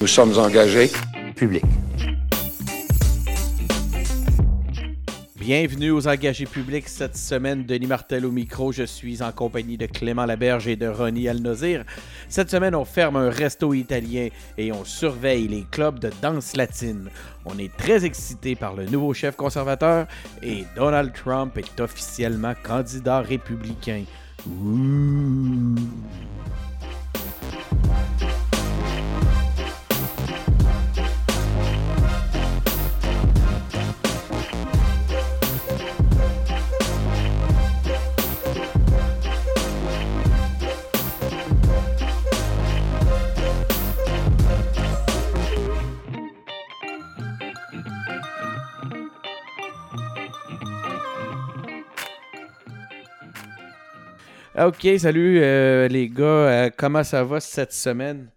Nous sommes engagés. Public. Bienvenue aux engagés publics cette semaine. Denis Martel au micro. Je suis en compagnie de Clément Laberge et de Ronnie Alnozir. Cette semaine, on ferme un resto italien et on surveille les clubs de danse latine. On est très excité par le nouveau chef conservateur et Donald Trump est officiellement candidat républicain. Ok, salut euh, les gars. Euh, comment ça va cette semaine?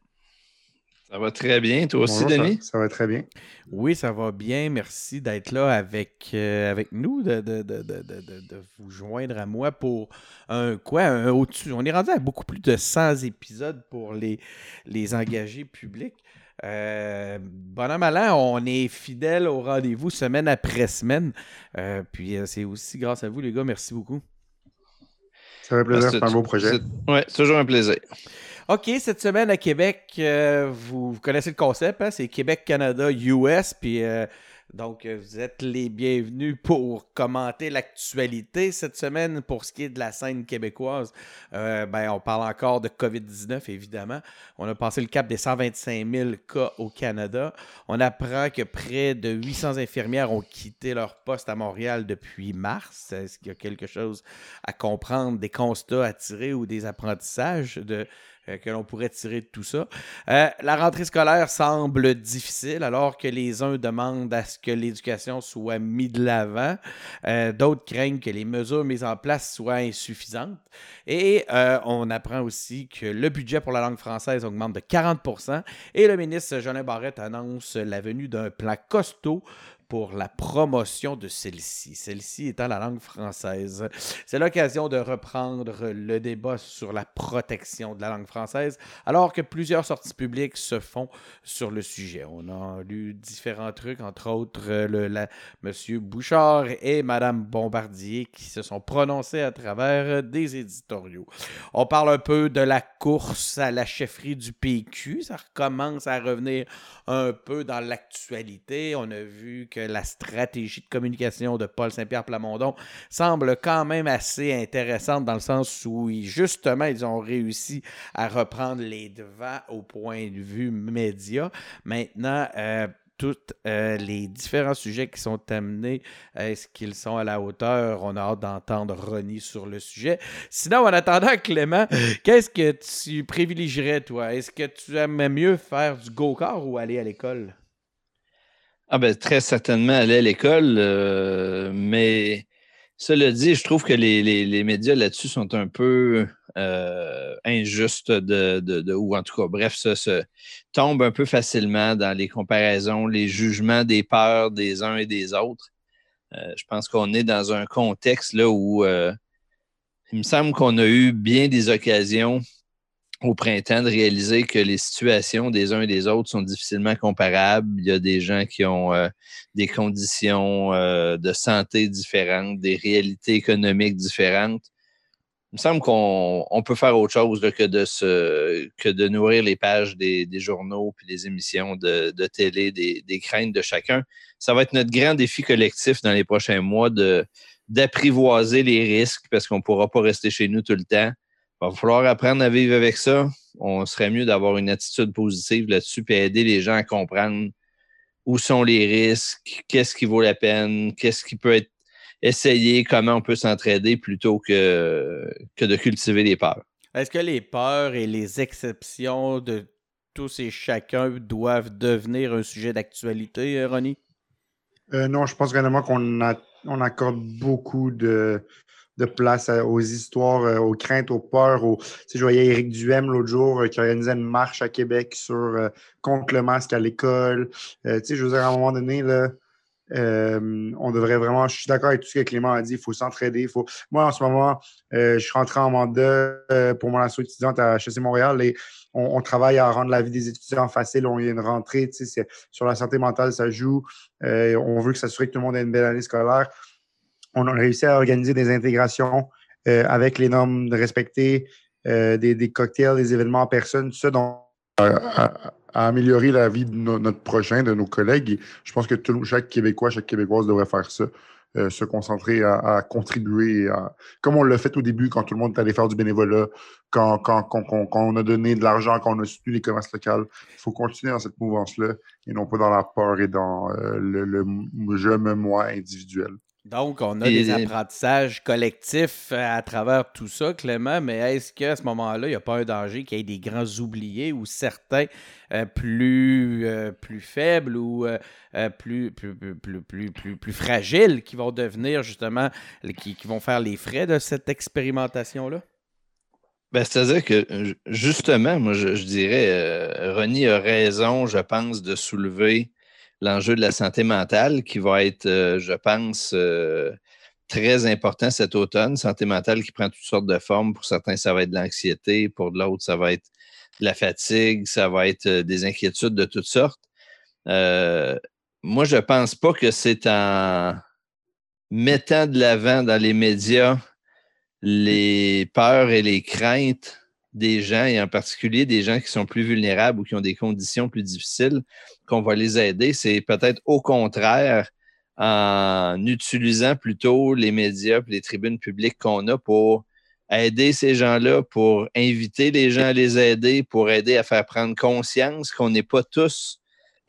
Ça va très bien. Toi aussi, Bonjour, ça- Denis? Ça, va très bien. Oui, ça va bien. Merci d'être là avec, euh, avec nous, de, de- de- de- de- de- de vous joindre à moi pour un quoi? Un au-dessus. On est rendu à beaucoup plus de 100 épisodes pour les, les engagés publics. Euh, bonhomme à on est fidèle au rendez-vous semaine après semaine. Euh, puis euh, c'est aussi grâce à vous, les gars. Merci beaucoup. Ça fait plaisir, c'est un beau projet. c'est- Ouais, c'est toujours un plaisir. OK, cette semaine à Québec, euh, vous, connaissez le concept, hein? c'est Québec-Canada-US. Puis euh, donc, euh, vous êtes les bienvenus pour commenter l'actualité cette semaine pour ce qui est de la scène québécoise. Ben, on parle encore de COVID-19, évidemment. On a passé le cap des 125 000 cas au Canada. On apprend que près de 800 infirmières ont quitté leur poste à Montréal depuis mars. Est-ce qu'il y a quelque chose à comprendre, des constats à tirer ou des apprentissages de, que l'on pourrait tirer de tout ça. Euh, la rentrée scolaire semble difficile alors que les uns demandent à ce que l'éducation soit mise de l'avant. Euh, D'autres craignent que les mesures mises en place soient insuffisantes. Et euh, on apprend aussi que le budget pour la langue française augmente de 40% et le ministre Jolin Barrette annonce la venue d'un plan costaud pour la promotion de celle-ci, celle-ci étant la langue française. C'est l'occasion de reprendre le débat sur la protection de la langue française, alors que plusieurs sorties publiques se font sur le sujet. On a lu différents trucs, entre autres euh, le, M. Bouchard et Mme Bombardier qui se sont prononcés à travers euh, des éditoriaux. On parle un peu de la course à la chefferie du PQ. Ça recommence à revenir un peu dans l'actualité. On a vu que la stratégie de communication de Paul Saint-Pierre Plamondon semble quand même assez intéressante dans le sens où, ils- justement, ils ont réussi à reprendre les devants au point de vue média. Maintenant, euh, tous euh, les différents sujets qui sont amenés, est-ce qu'ils sont à la hauteur? On a hâte d'entendre Ronnie sur le sujet. Sinon, en attendant, Clément, qu'est-ce que tu privilégierais, toi? Est-ce que tu aimerais mieux faire du go-kart ou aller à l'école? Ah ben, très certainement aller à l'école, euh, mais cela dit, je trouve que les, les- les médias là-dessus sont un peu euh, injustes de, de- de- ou en tout cas, bref, ça se tombe un peu facilement dans les comparaisons, les jugements des peurs des uns et des autres. Euh, je pense qu'on est dans un contexte là où euh, il me semble qu'on a eu bien des occasions au printemps de réaliser que les situations des uns et des autres sont difficilement comparables. Il y a des gens qui ont euh, des conditions euh, de santé différentes, des réalités économiques différentes. Il me semble qu'on on peut faire autre chose là, que, de se, que de nourrir les pages des, journaux puis des émissions de, télé, des, des craintes de chacun. Ça va être notre grand défi collectif dans les prochains mois de d'apprivoiser les risques parce qu'on ne pourra pas rester chez nous tout le temps. Il va falloir apprendre à vivre avec ça. On serait mieux d'avoir une attitude positive là-dessus et aider les gens à comprendre où sont les risques, qu'est-ce qui vaut la peine, qu'est-ce qui peut être essayé, comment on peut s'entraider plutôt que, que de cultiver les peurs. Est-ce que les peurs et les exceptions de tous et chacun doivent devenir un sujet d'actualité, euh, Ronnie? Euh, non, je pense réellement qu'on a- on accorde beaucoup de, de place aux histoires, euh, aux craintes, aux peurs. Tu sais, je voyais Éric Duhem l'autre jour euh, qui organisait une marche à Québec sur, euh, contre le masque à l'école. Tu sais, je veux dire, à un moment donné, là, on devrait vraiment, je suis d'accord avec tout ce que Clément a dit, il faut s'entraider. Faut... Moi, en ce moment, je suis rentré en mandat pour mon asso étudiante à HEC Montréal et on, travaille à rendre la vie des étudiants facile. On y a une rentrée, sur la santé mentale, ça joue. on veut que s'assurer que tout le monde ait une belle année scolaire. On a réussi à organiser des intégrations avec les normes de respecter, des, cocktails, des événements en personne, tout ça. Donc, à améliorer la vie de notre prochain, de nos collègues. je pense que chaque Québécois, chaque Québécoise devrait faire ça. Euh, se concentrer à, contribuer, comme on l'a fait au début quand tout le monde est allé faire du bénévolat, quand, quand, on a donné de l'argent, quand on a soutenu les commerces locaux. Il faut continuer dans cette mouvance-là et non pas dans la peur et dans euh, le, le je me moi individuel. Donc, on a des apprentissages collectifs euh, à travers tout ça, Clément, mais est-ce qu'à ce, moment-là, il n'y a pas un danger qu'il y ait des grands oubliés ou certains euh, plus, euh, plus faibles ou plus, plus, plus, plus, plus, plus, fragiles qui vont devenir justement, qui, qui vont faire les frais de cette expérimentation-là? Ben, C'est-à-dire que, justement, moi, je, je dirais, Ronnie a raison, je pense, de soulever l'enjeu de la santé mentale qui va être, euh, je pense, euh, très important cet automne. Santé mentale qui prend toutes sortes de formes. Pour certains, ça va être de l'anxiété. Pour l'autre, ça va être de la fatigue. Ça va être euh, des inquiétudes de toutes sortes. moi, je ne pense pas que c'est en mettant de l'avant dans les médias les peurs et les craintes des gens, et en particulier des gens qui sont plus vulnérables ou qui ont des conditions plus difficiles, qu'on va les aider. C'est peut-être au contraire en utilisant plutôt les médias les tribunes publiques qu'on a pour aider ces gens-là, pour inviter les gens à les aider, pour aider à faire prendre conscience qu'on n'est pas tous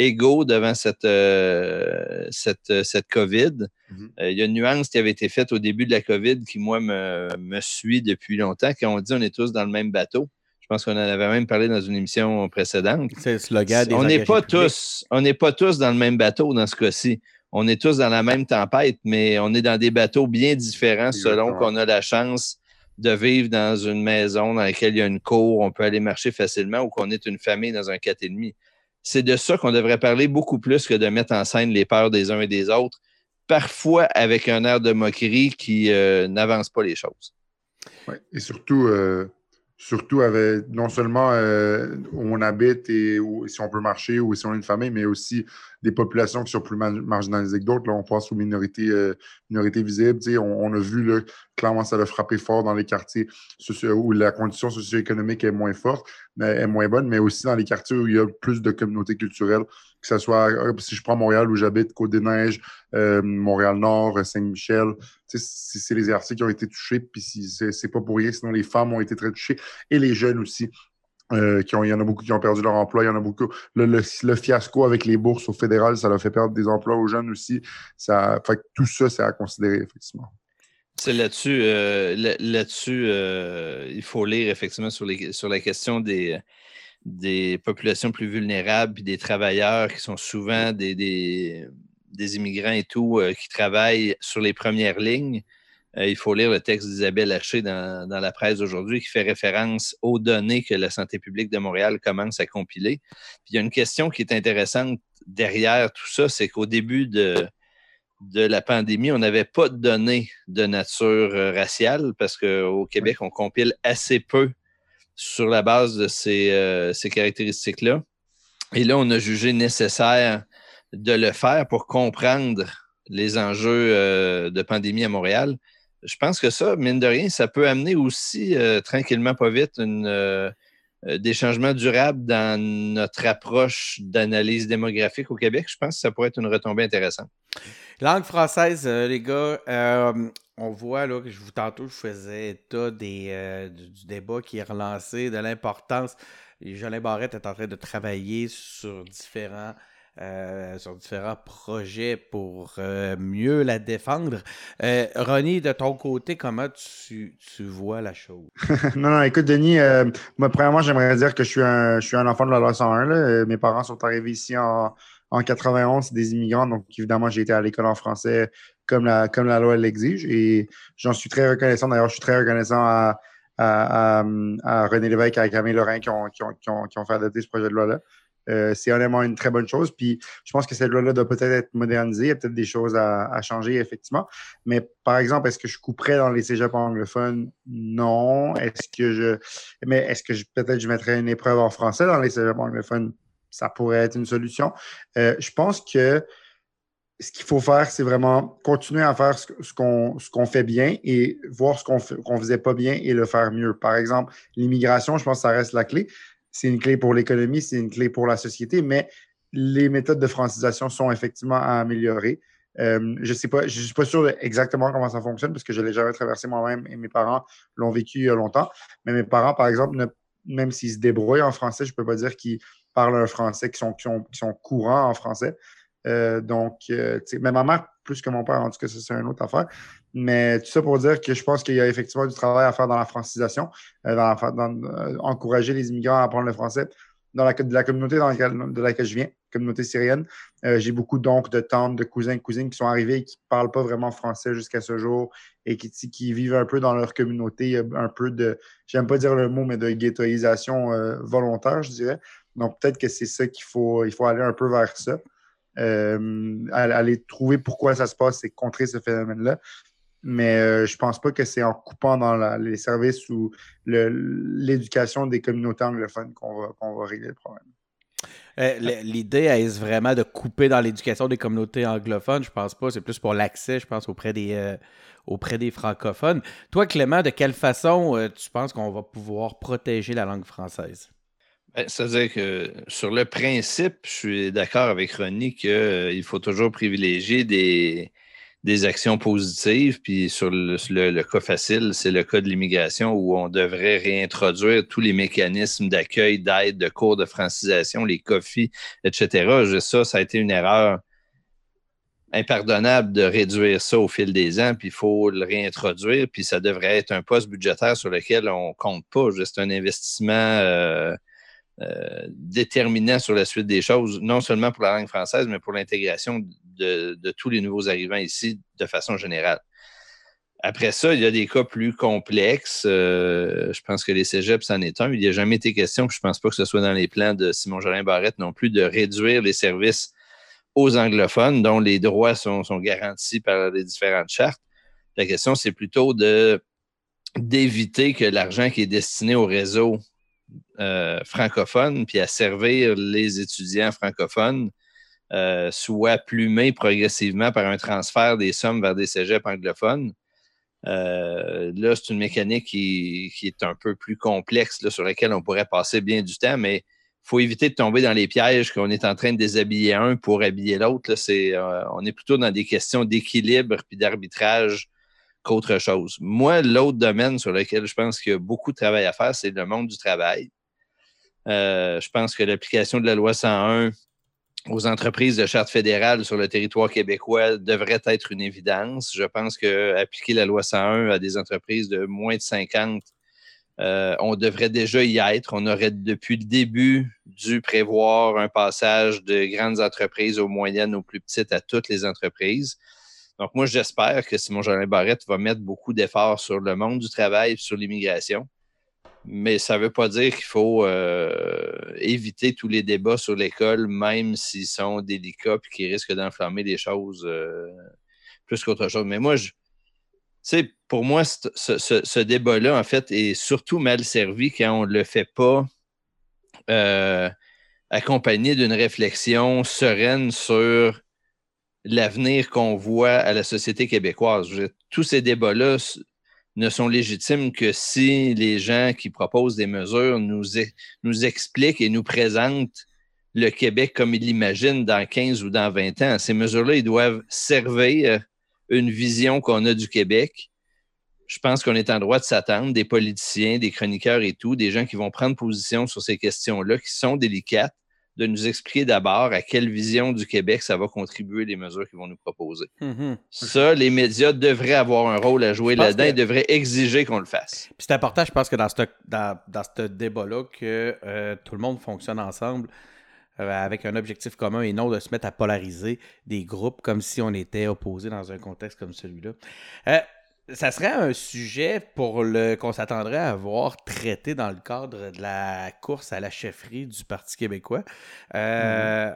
égaux devant cette, euh, cette, cette COVID. Mm-hmm. Euh, il y a une nuance qui avait été faite au début de la COVID qui, moi, me, me suit depuis longtemps, quand on dit on est tous dans le même bateau. Je pense qu'on en avait même parlé dans une émission précédente. C'est le slogan des On n'est pas tous, on n'est pas tous dans le même bateau dans ce cas-ci. On est tous dans la même tempête, mais on est dans des bateaux bien différents selon qu'on a la chance de vivre dans une maison dans laquelle il y a une cour, on peut aller marcher facilement ou qu'on est une famille dans un 4,5 c'est de ça qu'on devrait parler beaucoup plus que de mettre en scène les peurs des uns et des autres, parfois avec un air de moquerie qui euh, n'avance pas les choses. Oui, et surtout, euh, surtout avec non seulement euh, où on habite et si on peut marcher ou si on est une famille, mais aussi des populations qui sont plus marginalisées que d'autres. Là, on pense aux minorités, euh, minorités visibles. On, on, a vu là, clairement ça a frappé fort dans les quartiers où la condition socio-économique est moins forte, mais est moins bonne, mais aussi dans les quartiers où il y a plus de communautés culturelles, que ce soit, euh, si je prends Montréal où j'habite, Côte-des-Neiges, Montréal-Nord, Saint-Michel, c'est les quartiers qui ont été touchés, puis c'est pas pour rien, sinon les femmes ont été très touchées et les jeunes aussi. Euh, il y en a beaucoup qui ont perdu leur emploi, il y en a beaucoup. Le, fiasco avec les bourses au fédéral, ça a fait perdre des emplois aux jeunes aussi. Ça, fait tout ça, c'est à considérer, effectivement. C'est là-dessus, euh, là-dessus, euh, il faut lire effectivement sur, les, sur la question des, des populations plus vulnérables et des travailleurs qui sont souvent des, des, des immigrants et tout, qui travaillent sur les premières lignes. Euh, il faut lire le texte d'Isabelle Haché dans, la presse aujourd'hui qui fait référence aux données que la santé publique de Montréal commence à compiler. Puis il y a une question qui est intéressante derrière tout ça, c'est qu'au début de, de la pandémie, on n'avait pas de données de nature euh, raciale parce qu'au Québec, on compile assez peu sur la base de ces, euh, ces caractéristiques-là. Et là, on a jugé nécessaire de le faire pour comprendre les enjeux de pandémie à Montréal je pense que ça, mine de rien, ça peut amener aussi euh, tranquillement, pas vite, euh, euh, des changements durables dans notre approche d'analyse démographique au Québec. Je pense que ça pourrait être une retombée intéressante. Langue française, les gars, on voit là que je vous tantôt, je faisais état des, du, débat qui est relancé, de l'importance. Jolin Barrette est en train de travailler sur différents euh, sur différents projets pour euh, mieux la défendre. Euh, Ronnie, de ton côté, comment tu, tu vois la chose? non, non, écoute, Denis, moi, premièrement, j'aimerais dire que je suis un, je suis un enfant de la loi 101. Mes parents sont arrivés ici en, en 91, des immigrants, donc évidemment, j'ai été à l'école en français comme la, loi l'exige et j'en suis très reconnaissant. D'ailleurs, je suis très reconnaissant à, René Lévesque et à Camille Lorrain qui ont, fait adopter ce projet de loi-là. euh, c'est honnêtement une très bonne chose. Puis je pense que cette loi-là doit peut-être être modernisée. Il y a peut-être des choses à, changer, effectivement. Mais par exemple, est-ce que je couperais dans les cégeps anglophones? Non. Est-ce que je. Mais est-ce que peut-être je mettrais une épreuve en français dans les cégeps anglophones? Ça pourrait être une solution. Euh, je pense que ce qu'il faut faire, c'est vraiment continuer à faire ce, qu'on fait bien et voir ce qu'on ne faisait pas bien et le faire mieux. Par exemple, l'immigration, je pense que ça reste la clé c'est une clé pour l'économie, c'est une clé pour la société, mais les méthodes de francisation sont effectivement à améliorer. Euh, je sais pas, je suis pas sûr exactement comment ça fonctionne parce que je l'ai jamais traversé moi-même et mes parents l'ont vécu il y a longtemps. Mais mes parents, par exemple, même s'ils se débrouillent en français, je peux pas dire qu'ils parlent un français qui sont, qui sont, courants en français. Euh, donc, euh, mais ma mère, plus que mon père, en tout cas, c'est une autre affaire. Mais tout ça pour dire que je pense qu'il y a effectivement du travail à faire dans la francisation, euh, dans, encourager les immigrants à apprendre le français. Dans la, de la communauté dans laquelle, de laquelle je viens, communauté syrienne, j'ai beaucoup donc de tantes, de cousins, cousines qui sont arrivés et qui ne parlent pas vraiment français jusqu'à ce jour et qui, qui, vivent un peu dans leur communauté, un peu de, j'aime pas dire le mot, mais de ghettoisation volontaire, je dirais. Donc peut-être que c'est ça qu'il faut, il faut aller un peu vers ça. aller trouver pourquoi ça se passe et contrer ce phénomène-là mais euh, je pense pas que c'est en coupant dans les services ou l'éducation des communautés anglophones qu'on va, régler le problème. Euh, l'idée est vraiment de couper dans l'éducation des communautés anglophones? Je pense pas. C'est plus pour l'accès, je pense, auprès des, euh, auprès des francophones. Toi, Clément, de quelle façon tu penses qu'on va pouvoir protéger la langue française? Ben, c'est-à-dire que sur le principe, je suis d'accord avec Ronnie qu'il faut toujours privilégier des, actions positives. Puis sur le, cas facile, c'est le cas de l'immigration où on devrait réintroduire tous les mécanismes d'accueil, d'aide, de cours de francisation, les coffees, etc. Ça, ça a été une erreur impardonnable de réduire ça au fil des ans, puis il faut le réintroduire, puis ça devrait être un poste budgétaire sur lequel on compte pas. Juste un investissement euh, euh, déterminant sur la suite des choses, non seulement pour la langue française, mais pour l'intégration de, tous les nouveaux arrivants ici de façon générale. Après ça, il y a des cas plus complexes. Euh, je pense que les cégeps, c'en est un. Il n'y a jamais été question, je ne pense pas que ce soit dans les plans de Simon-Jolin Barrette non plus, de réduire les services aux anglophones, dont les droits sont, garantis par les différentes chartes. La question, c'est plutôt d'éviter que l'argent qui est destiné au réseau euh, francophone, puis à servir les étudiants francophones, euh, soit plumé progressivement par un transfert des sommes vers des cégeps anglophones. Euh, là, c'est une mécanique qui, est un peu plus complexe, sur laquelle on pourrait passer bien du temps, mais il faut éviter de tomber dans les pièges qu'on est en train de déshabiller un pour habiller l'autre. Euh, on est plutôt dans des questions d'équilibre puis d'arbitrage qu'autre chose. Moi, l'autre domaine sur lequel je pense qu'il y a beaucoup de travail à faire, c'est le monde du travail. Je pense que l'application de la loi 101 aux entreprises de charte fédérale sur le territoire québécois devrait être une évidence. Je pense qu'appliquer la loi 101 à des entreprises de moins de 50, euh, on devrait déjà y être. On aurait depuis le début dû prévoir un passage de grandes entreprises aux moyennes, aux plus petites, à toutes les entreprises. Donc, moi, j'espère que Simon-Jolin Barrette va mettre beaucoup d'efforts sur le monde du travail, sur l'immigration. Mais ça ne veut pas dire qu'il faut euh, éviter tous les débats sur l'école, même s'ils sont délicats et qui risquent d'enflammer des choses euh, plus qu'autre chose. Mais moi, je, pour moi, ce, débat-là, en fait, est surtout mal servi quand on ne le fait pas euh, accompagné d'une réflexion sereine sur l'avenir qu'on voit à la société québécoise. tous ces débats-là ne sont légitimes que si les gens qui proposent des mesures nous, nous expliquent et nous présentent le Québec comme ils l'imaginent dans 15 ou dans 20 ans. Ces mesures-là, ils doivent servir une vision qu'on a du Québec. Je pense qu'on est en droit de s'attendre, des politiciens, des chroniqueurs et tout, des gens qui vont prendre position sur ces questions-là qui sont délicates de nous expliquer d'abord à quelle vision du Québec ça va contribuer les mesures qu'ils vont nous proposer. Mm-hmm. Ça, les médias devraient avoir un rôle à jouer là-dedans et devraient exiger qu'on le fasse. c'est important, je pense que dans ce, dans, ce débat-là, que euh, tout le monde fonctionne ensemble euh, avec un objectif commun et non de se mettre à polariser des groupes comme si on était opposés dans un contexte comme celui-là. Euh, ça serait un sujet pour le qu'on s'attendrait à voir traité dans le cadre de la course à la chefferie du Parti québécois. Euh,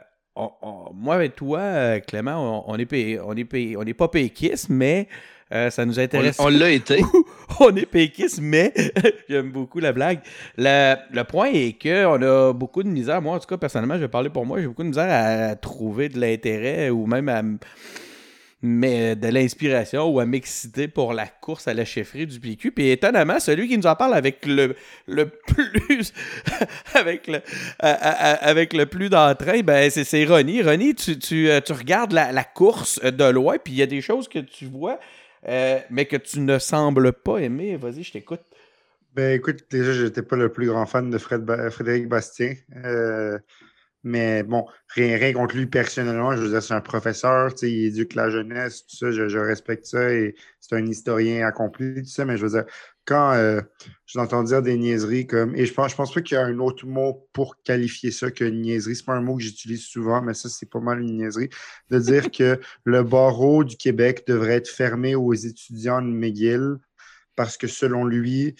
moi et toi, Clément, on, est on est on n'est pas péquistes, mais euh, ça nous intéresse. On, l'a été. on est péquistes, mais j'aime beaucoup la blague. Le, le point est qu'on a beaucoup de misère. Moi, en tout cas, personnellement, je vais parler pour moi, j'ai beaucoup de misère à trouver de l'intérêt ou même à mais de l'inspiration ou à m'exciter pour la course à la chefferie du PQ. Puis étonnamment, celui qui nous en parle avec le, le plus avec le avec le plus d'entrain, ben c'est Ronnie. Ronnie, tu, tu, euh, tu regardes la, course de loin, puis il y a des choses que tu vois, euh, mais que tu ne sembles pas aimer. Vas-y, je t'écoute. Ben écoute, déjà, je n'étais pas le plus grand fan de Frédéric Bastien. Euh, mais bon, rien, rien contre lui personnellement. Je veux dire, c'est un professeur, il éduque la jeunesse, tout ça, je, respecte ça et c'est un historien accompli, tout ça. Mais je veux dire, quand euh, je l'entends dire des niaiseries comme. Et je pense, je pense pas qu'il y a un autre mot pour qualifier ça que niaiserie. C'est pas un mot que j'utilise souvent, mais ça, c'est pas mal une niaiserie. De dire que le barreau du Québec devrait être fermé aux étudiants de McGill parce que selon lui,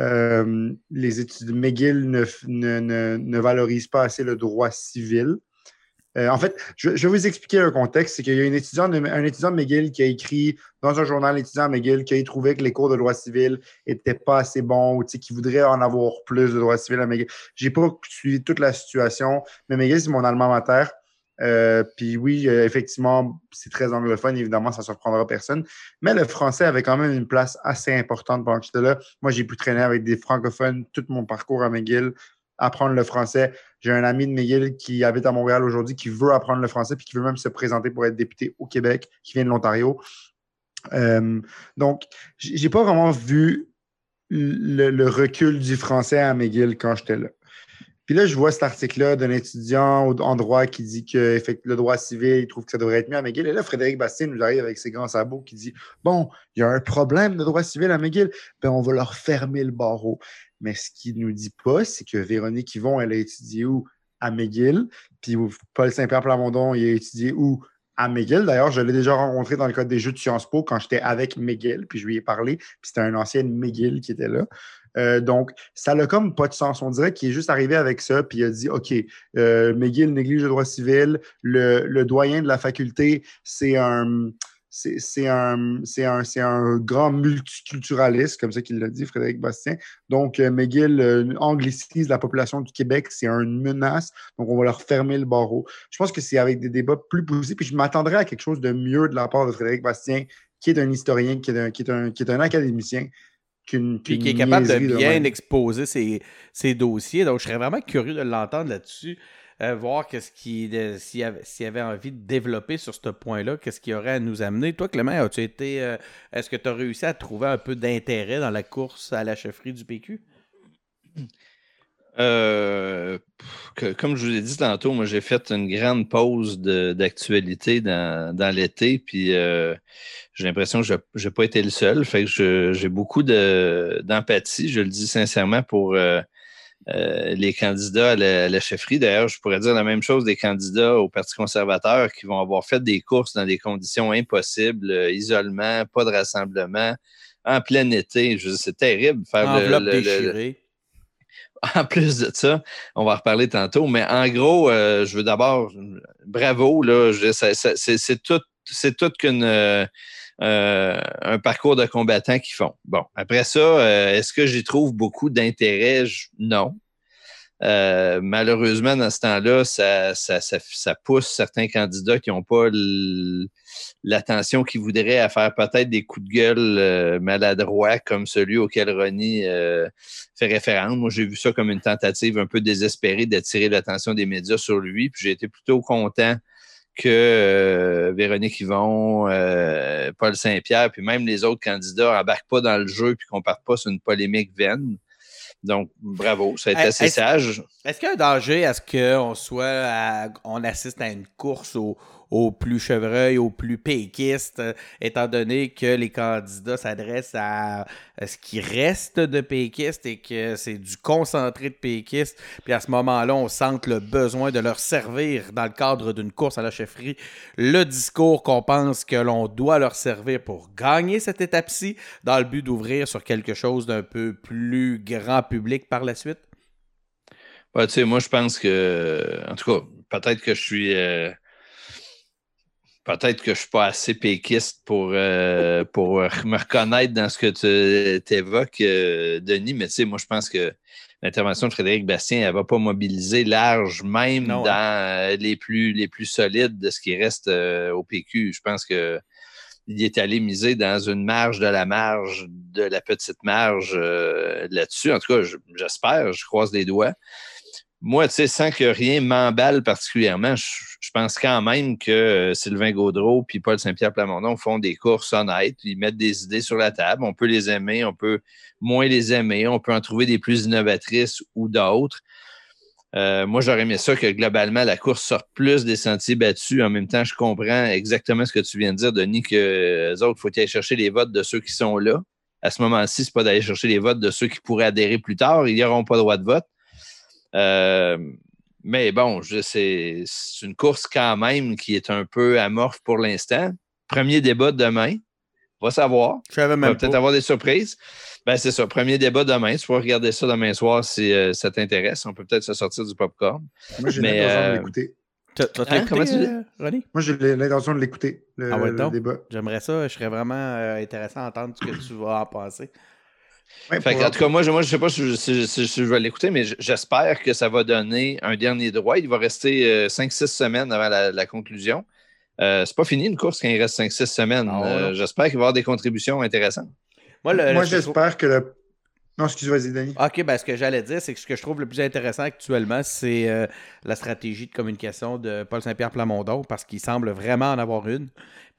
euh, les études McGill ne, ne, ne, valorisent pas assez le droit civil. Euh, en fait, je, vais vous expliquer le contexte. C'est qu'il y a une étudiante, un étudiant de McGill qui a écrit dans un journal étudiant McGill qu'il trouvé que les cours de droit civil n'étaient pas assez bons ou qu'il voudrait en avoir plus de droit civil à McGill. Je n'ai pas suivi toute la situation, mais McGill, c'est mon alma mater. Euh, puis oui, euh, effectivement, c'est très anglophone, évidemment, ça ne surprendra personne. Mais le français avait quand même une place assez importante pendant que j'étais là. Moi, j'ai pu traîner avec des francophones tout mon parcours à McGill, apprendre le français. J'ai un ami de McGill qui habite à Montréal aujourd'hui, qui veut apprendre le français, puis qui veut même se présenter pour être député au Québec, qui vient de l'Ontario. Euh, donc, j'ai pas vraiment vu le, recul du français à McGill quand j'étais là. Puis là, je vois cet article-là d'un étudiant en droit qui dit que le droit civil, il trouve que ça devrait être mieux à McGill. Et là, Frédéric Bastien nous arrive avec ses grands sabots qui dit Bon, il y a un problème de droit civil à McGill, ben on va leur fermer le barreau. Mais ce qu'il ne nous dit pas, c'est que Véronique Yvon, elle a étudié où? À McGill. Puis Paul Saint-Pierre Plamondon, il a étudié où? À McGill. D'ailleurs, je l'ai déjà rencontré dans le cadre des Jeux de Sciences Po quand j'étais avec McGill, puis je lui ai parlé, puis c'était un ancien McGill qui était là. Euh, donc, ça n'a comme pas de sens. On dirait qu'il est juste arrivé avec ça, puis il a dit OK, euh, McGill néglige le droit civil, le, doyen de la faculté, c'est un. C'est un, un, un, grand multiculturaliste, comme ça qu'il l'a dit, Frédéric Bastien. Donc, euh, McGill anglicise la population du Québec, c'est une menace. Donc, on va leur fermer le barreau. Je pense que c'est avec des débats plus poussés. Puis, je m'attendrais à quelque chose de mieux de la part de Frédéric Bastien, qui est un historien, qui est un académicien, puis qui est capable de bien exposer ses, dossiers. Donc, je serais vraiment curieux de l'entendre là-dessus, euh, voir qu'est-ce qui, s'il y avait envie de développer sur ce point-là, qu'est-ce qu'il aurait à nous amener. Toi, Clément, as-tu été, euh, est-ce que tu as réussi à trouver un peu d'intérêt dans la course à la chefferie du PQ? Euh, comme je vous l'ai dit tantôt, moi j'ai fait une grande pause d'actualité dans, dans l'été, puis euh, j'ai l'impression que je n'ai pas été le seul. Fait que j'ai beaucoup d'empathie, je le dis sincèrement, pour euh, les candidats à la, chefferie. D'ailleurs, je pourrais dire la même chose des candidats au Parti conservateur qui vont avoir fait des courses dans des conditions impossibles, isolement, pas de rassemblement, en plein été. C'est terrible faire Enveloppe le, en plus de ça, on va reparler tantôt, mais en gros, euh, je veux d'abord, bravo, là, c'est tout, c'est tout. Euh, euh, un parcours de combattants qu'ils font. Bon, après ça, est-ce que j'y trouve beaucoup d'intérêt? Non. Euh, malheureusement, dans ce temps-là, ça, pousse certains candidats qui n'ont pas l'attention qu'ils voudraient à faire peut-être des coups de gueule euh, maladroits comme celui auquel Ronnie euh, fait référence. Moi, j'ai vu ça comme une tentative un peu désespérée d'attirer l'attention des médias sur lui. Puis j'ai été plutôt content que Véronique Yvon, Paul Saint-Pierre, puis même les autres candidats embarquent pas dans le jeu puis qu'on parte pas sur une polémique vaine. Donc, bravo, ça a été assez sage. Est-ce qu'il y a un danger à ce qu'on soit on assiste à une course au, aux plus chevreuils, aux plus péquistes, euh, étant donné que les candidats s'adressent à, ce qui reste de péquistes et que c'est du concentré de péquistes. Puis à ce moment-là, on sent le besoin de leur servir dans le cadre d'une course à la chefferie le discours qu'on pense que l'on doit leur servir pour gagner cette étape-ci, dans le but d'ouvrir sur quelque chose d'un peu plus grand public par la suite? tu sais, moi, je pense que, en tout cas, peut-être que je suis. Euh, peut-être que je suis pas assez péquiste pour, euh, pour me reconnaître dans ce que tu évoques, euh, Denis, mais tu sais, moi, je pense que l'intervention de Frédéric Bastien, elle ne va pas mobiliser large, même hein. dans les, plus, les plus solides de ce qui reste au PQ. Je pense que il est allé miser dans une marge de la marge, de la petite marge là-dessus. En tout cas, j'espère, je croise les doigts moi, tu sais, sans que rien m'emballe particulièrement, je, pense quand même que euh, Sylvain Gaudreau puis Paul Saint-Pierre Plamondon font des courses honnêtes. Ils mettent des idées sur la table. On peut les aimer, on peut moins les aimer, on peut en trouver des plus innovatrices ou d'autres. Euh, moi, j'aurais aimé ça que globalement, la course sorte plus des sentiers battus. En même temps, je comprends exactement ce que tu viens de dire, Denis, que euh, autres, il faut aller chercher les votes de ceux qui sont là. À ce moment-ci, c'est pas d'aller chercher les votes de ceux qui pourraient adhérer plus tard. Ils n'auront pas droit de vote. Euh, mais bon, c'est une course quand même qui est un peu amorphe pour l'instant. Premier débat demain. On va savoir. Je On va peut-être avoir des surprises. Ben, c'est ça. Premier débat demain. Tu pourras regarder ça demain soir si euh, ça t'intéresse. On peut peut-être se sortir du popcorn. Moi, j'ai l'intention de euh, l'écouter. Hein? Comment tu dis, Moi, j'ai l'intention de l'écouter, le, ah débat. J'aimerais ça. Je serais vraiment intéressant à entendre ce que tu vas en penser en tout cas, moi, je ne sais pas si, je vais l'écouter, mais j'espère que ça va donner un dernier droit. Il va rester 5-6 euh, semaines avant la, conclusion. Euh, c'est pas fini une course quand il reste 5-6 semaines. Euh, j'espère qu'il va y avoir des contributions intéressantes. Moi, j'espère que le. Non, excuse-moi, Denis. OK, ben, ce que j'allais dire, c'est que ce que je trouve le plus intéressant actuellement, c'est euh, la stratégie de communication de Paul Saint-Pierre Plamondon, parce qu'il semble vraiment en avoir une.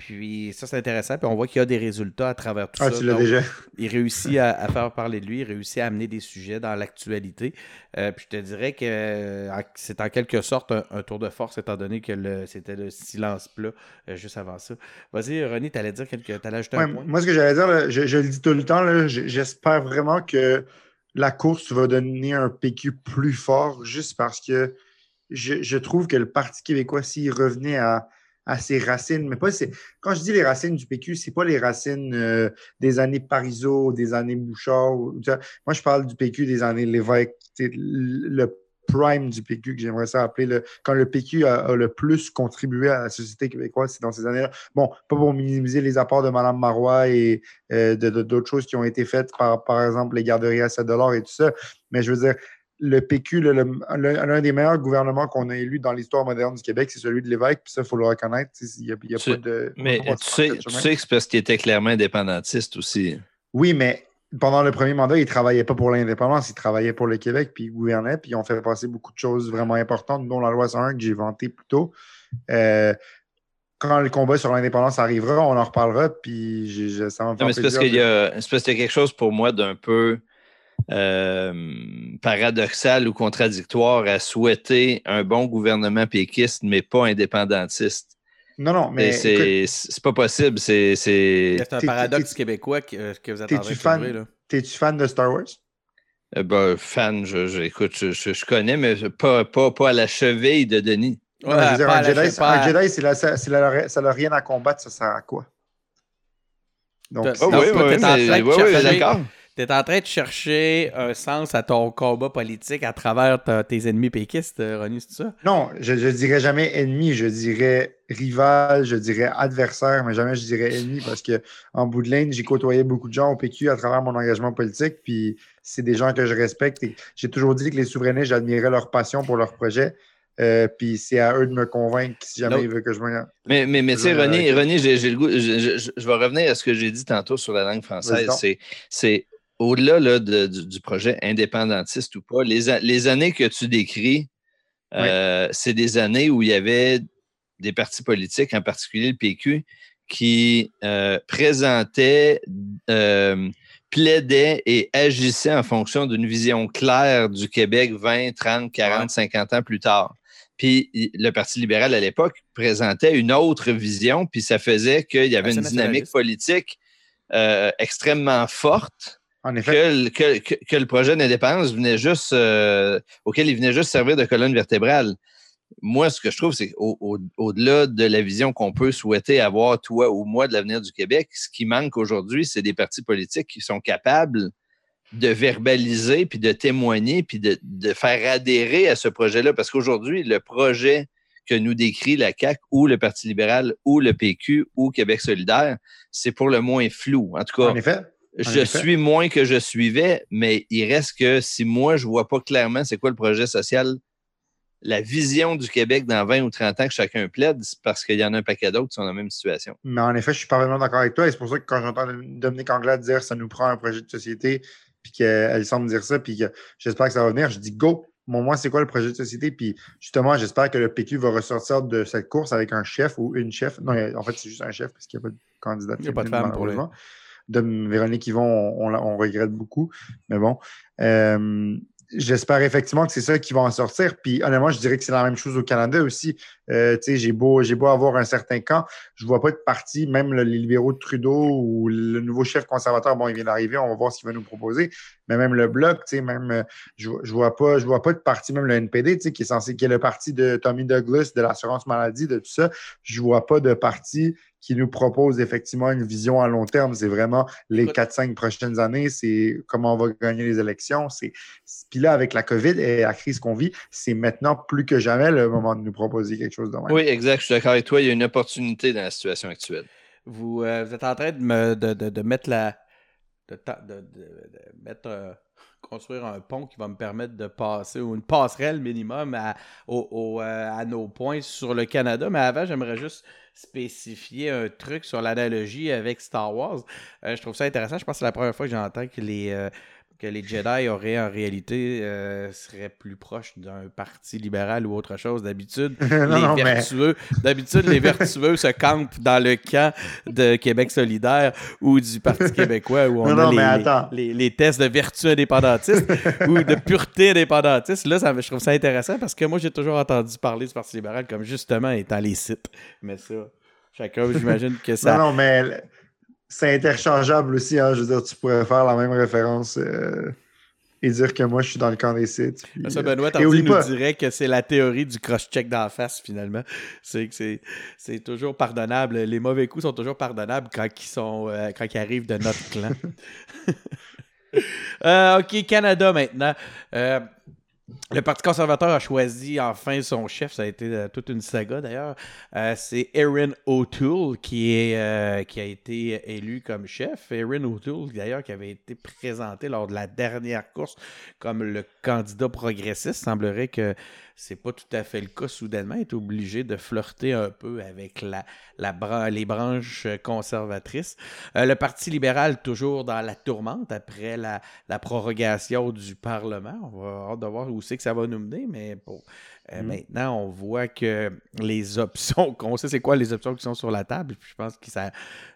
Puis ça, c'est intéressant. Puis on voit qu'il y a des résultats à travers tout ah, ça. Tu l'as déjà. Il réussit à, faire parler de lui, il réussit à amener des sujets dans l'actualité. Euh, puis je te dirais que c'est en quelque sorte un, tour de force, étant donné que c'était le silence plat euh, juste avant ça. Vas-y, René, tu allais dire quelque allais ajouter un point? Moi, ce que j'allais dire, je, le dis tout le temps, j'espère vraiment que la course va donner un PQ plus fort juste parce que je, je trouve que le Parti québécois, s'il revenait à à ses racines, mais pas quand je dis les racines du PQ, c'est pas les racines euh, des années Parizeau, des années Bouchard. moi, je parle du PQ des années Lévesque, le prime du PQ que j'aimerais ça appeler le, quand le PQ a, le plus contribué à la société québécoise, c'est dans ces années-là. Bon, pas pour minimiser les apports de Mme Marois et euh, d'autres choses qui ont été faites par, par exemple, les garderies à 7 et tout ça, mais je veux dire, le PQ, l'un des meilleurs gouvernements qu'on a élu dans l'histoire moderne du Québec, c'est celui de l'évêque, puis ça, il faut le reconnaître. Il y a, pas de, mais tu sais, tu sais que c'est parce qu'il était clairement indépendantiste aussi. Oui, mais pendant le premier mandat, il ne travaillait pas pour l'indépendance, il travaillait pour le Québec, puis il gouvernait, puis ils ont fait passer beaucoup de choses vraiment importantes, dont la loi 101 que j'ai vantée plus tôt. Euh, quand le combat sur l'indépendance arrivera, on en reparlera, puis ça va me faire C'est parce qu'il y, a quelque chose pour moi d'un peu euh, paradoxal ou contradictoire à souhaiter un bon gouvernement péquiste, mais pas indépendantiste. Non, non, mais. C'est pas possible. C'est un paradoxe québécois que, que, vous là. T'es-tu fan de Star Wars? Euh, ben, fan, je, écoute, je, je, connais, mais pas, pas, pas à la cheville de Denis. Ouais, un Jedi, Jedi ça n'a rien à combattre, ça sert à quoi? Donc, oh, oui, oui, oui, d'accord. Tu es en train de chercher un sens à ton combat politique à travers tes ennemis péquistes, euh, Ronnie, c'est ça? Non, je ne dirais jamais ennemi, je dirais rival, je dirais adversaire, mais jamais je dirais ennemi parce que en bout de ligne, j'ai côtoyé beaucoup de gens au PQ à travers mon engagement politique, puis c'est des gens que je respecte. j'ai toujours dit que les souverainistes, j'admirais leur passion pour leur projet. Euh, puis c'est à eux de me convaincre si jamais ils veulent que je me. Mais, mais, mais tu sais, René, René j'ai, le goût. Je, je, vais revenir à ce que j'ai dit tantôt sur la langue française. C'est au-delà du, projet indépendantiste ou pas, les, années que tu décris, euh, c'est des années où il y avait des partis politiques, en particulier le PQ, qui euh, présentaient, euh, plaidaient et agissaient en fonction d'une vision claire du Québec 20, 30, 40, 50 ans plus tard. Puis le Parti libéral à l'époque présentait une autre vision, puis ça faisait qu'il y avait une dynamique politique extrêmement forte. En effet. Que, le projet d'indépendance venait juste, euh, auquel il venait juste servir de colonne vertébrale? Moi, ce que je trouve, c'est qu'au-delà de la vision qu'on peut souhaiter avoir, toi ou moi, de l'avenir du Québec, ce qui manque aujourd'hui, c'est des partis politiques qui sont capables de verbaliser, puis de témoigner, puis de, faire adhérer à ce projet-là. Parce qu'aujourd'hui, le projet que nous décrit la CAQ ou le Parti libéral ou le PQ ou Québec solidaire, c'est pour le moins flou. En tout cas, en effet. Je suis moins que je suivais, mais il reste que si moi, je vois pas clairement c'est quoi le projet social, la vision du Québec dans 20 ou 30 ans que chacun plaide, c'est parce qu'il y en a un paquet d'autres qui sont dans la même situation. Mais en effet, je suis parfaitement d'accord avec toi et c'est pour ça que quand j'entends Dominique Anglade dire ça nous prend un projet de société, puis qu'elle semble dire ça, puis que j'espère que ça va venir. Je dis go. Bon, moi, c'est quoi le projet de société? Puis justement, j'espère que le PQ va ressortir de cette course avec un chef ou une chef. Non, en fait, c'est juste un chef parce qu'il n'y a pas de candidat. Il n'y a pas de femme pour lui. De Véronique Yvon, on, on, regrette beaucoup. Mais bon. Euh, j'espère effectivement que c'est ça qui va en sortir. Puis honnêtement, je dirais que c'est la même chose au Canada aussi. Euh, j'ai beau, beau avoir un certain camp, je ne vois pas de parti, même les libéraux de Trudeau ou le nouveau chef conservateur, bon, il vient d'arriver, on va voir ce qu'il va nous proposer. Mais même le Bloc, même, euh, je ne vois, pas, je vois pas de parti, même le NPD, qui est censé, qui est le parti de Tommy Douglas, de l'assurance maladie, de tout ça, je ne vois pas de parti qui nous propose effectivement une vision à long terme. C'est vraiment les 4-5 prochaines années, c'est comment on va gagner les élections. Puis là, avec la COVID et la crise qu'on vit, c'est maintenant plus que jamais le moment de nous proposer quelque chose de même. Oui, exact. Je suis d'accord avec toi. Il y a une opportunité dans la situation actuelle. Vous, euh, êtes en train de, me, de, mettre la. De, mettre. Euh, construire un pont qui va me permettre de passer, ou une passerelle minimum à, euh, à nos points sur le Canada. Mais avant, j'aimerais juste spécifier un truc sur l'analogie avec Star Wars. je trouve ça intéressant. Je pense que c'est la première fois que j'entends que les, que les Jedi auraient en réalité euh, seraient plus proches d'un parti libéral ou autre chose. D'habitude, les vertueux, d'habitude, les vertueux se campent dans le camp de Québec solidaire ou du Parti québécois où on a les, tests de vertu indépendantiste ou de pureté indépendantiste. Là, ça, je trouve ça intéressant parce que moi, j'ai toujours entendu parler du Parti libéral comme justement étant les sites. Mais ça, chacun, j'imagine que ça. Non, non, mais c'est interchangeable aussi. Hein, je veux dire, tu pourrais faire la même référence euh, et dire que moi, je suis dans le camp des sites. ça, Benoît Tardy nous dirait que c'est la théorie du cross-check d'en face, finalement. C'est que c'est toujours pardonnable. Les mauvais coups sont toujours pardonnables quand ils, sont, euh, quand ils arrivent de notre clan. Euh, OK, Canada maintenant. Le Parti conservateur a choisi enfin son chef. Ça a été euh, toute une saga d'ailleurs. Euh, c'est Erin O'Toole euh, qui a été élu comme chef. Erin O'Toole, d'ailleurs, qui avait été présenté lors de la dernière course comme le candidat progressiste. semblerait que c'est pas tout à fait le cas. Soudainement, est obligé de flirter un peu avec la, la les branches conservatrices. Euh, le Parti libéral, toujours dans la tourmente après la, la prorogation du Parlement. On va avoir de voir où c'est que ça va nous mener, mais bon, euh, mm. Maintenant, on voit que les options, qu'on sait c'est quoi les options qui sont sur la table. je pense que ça,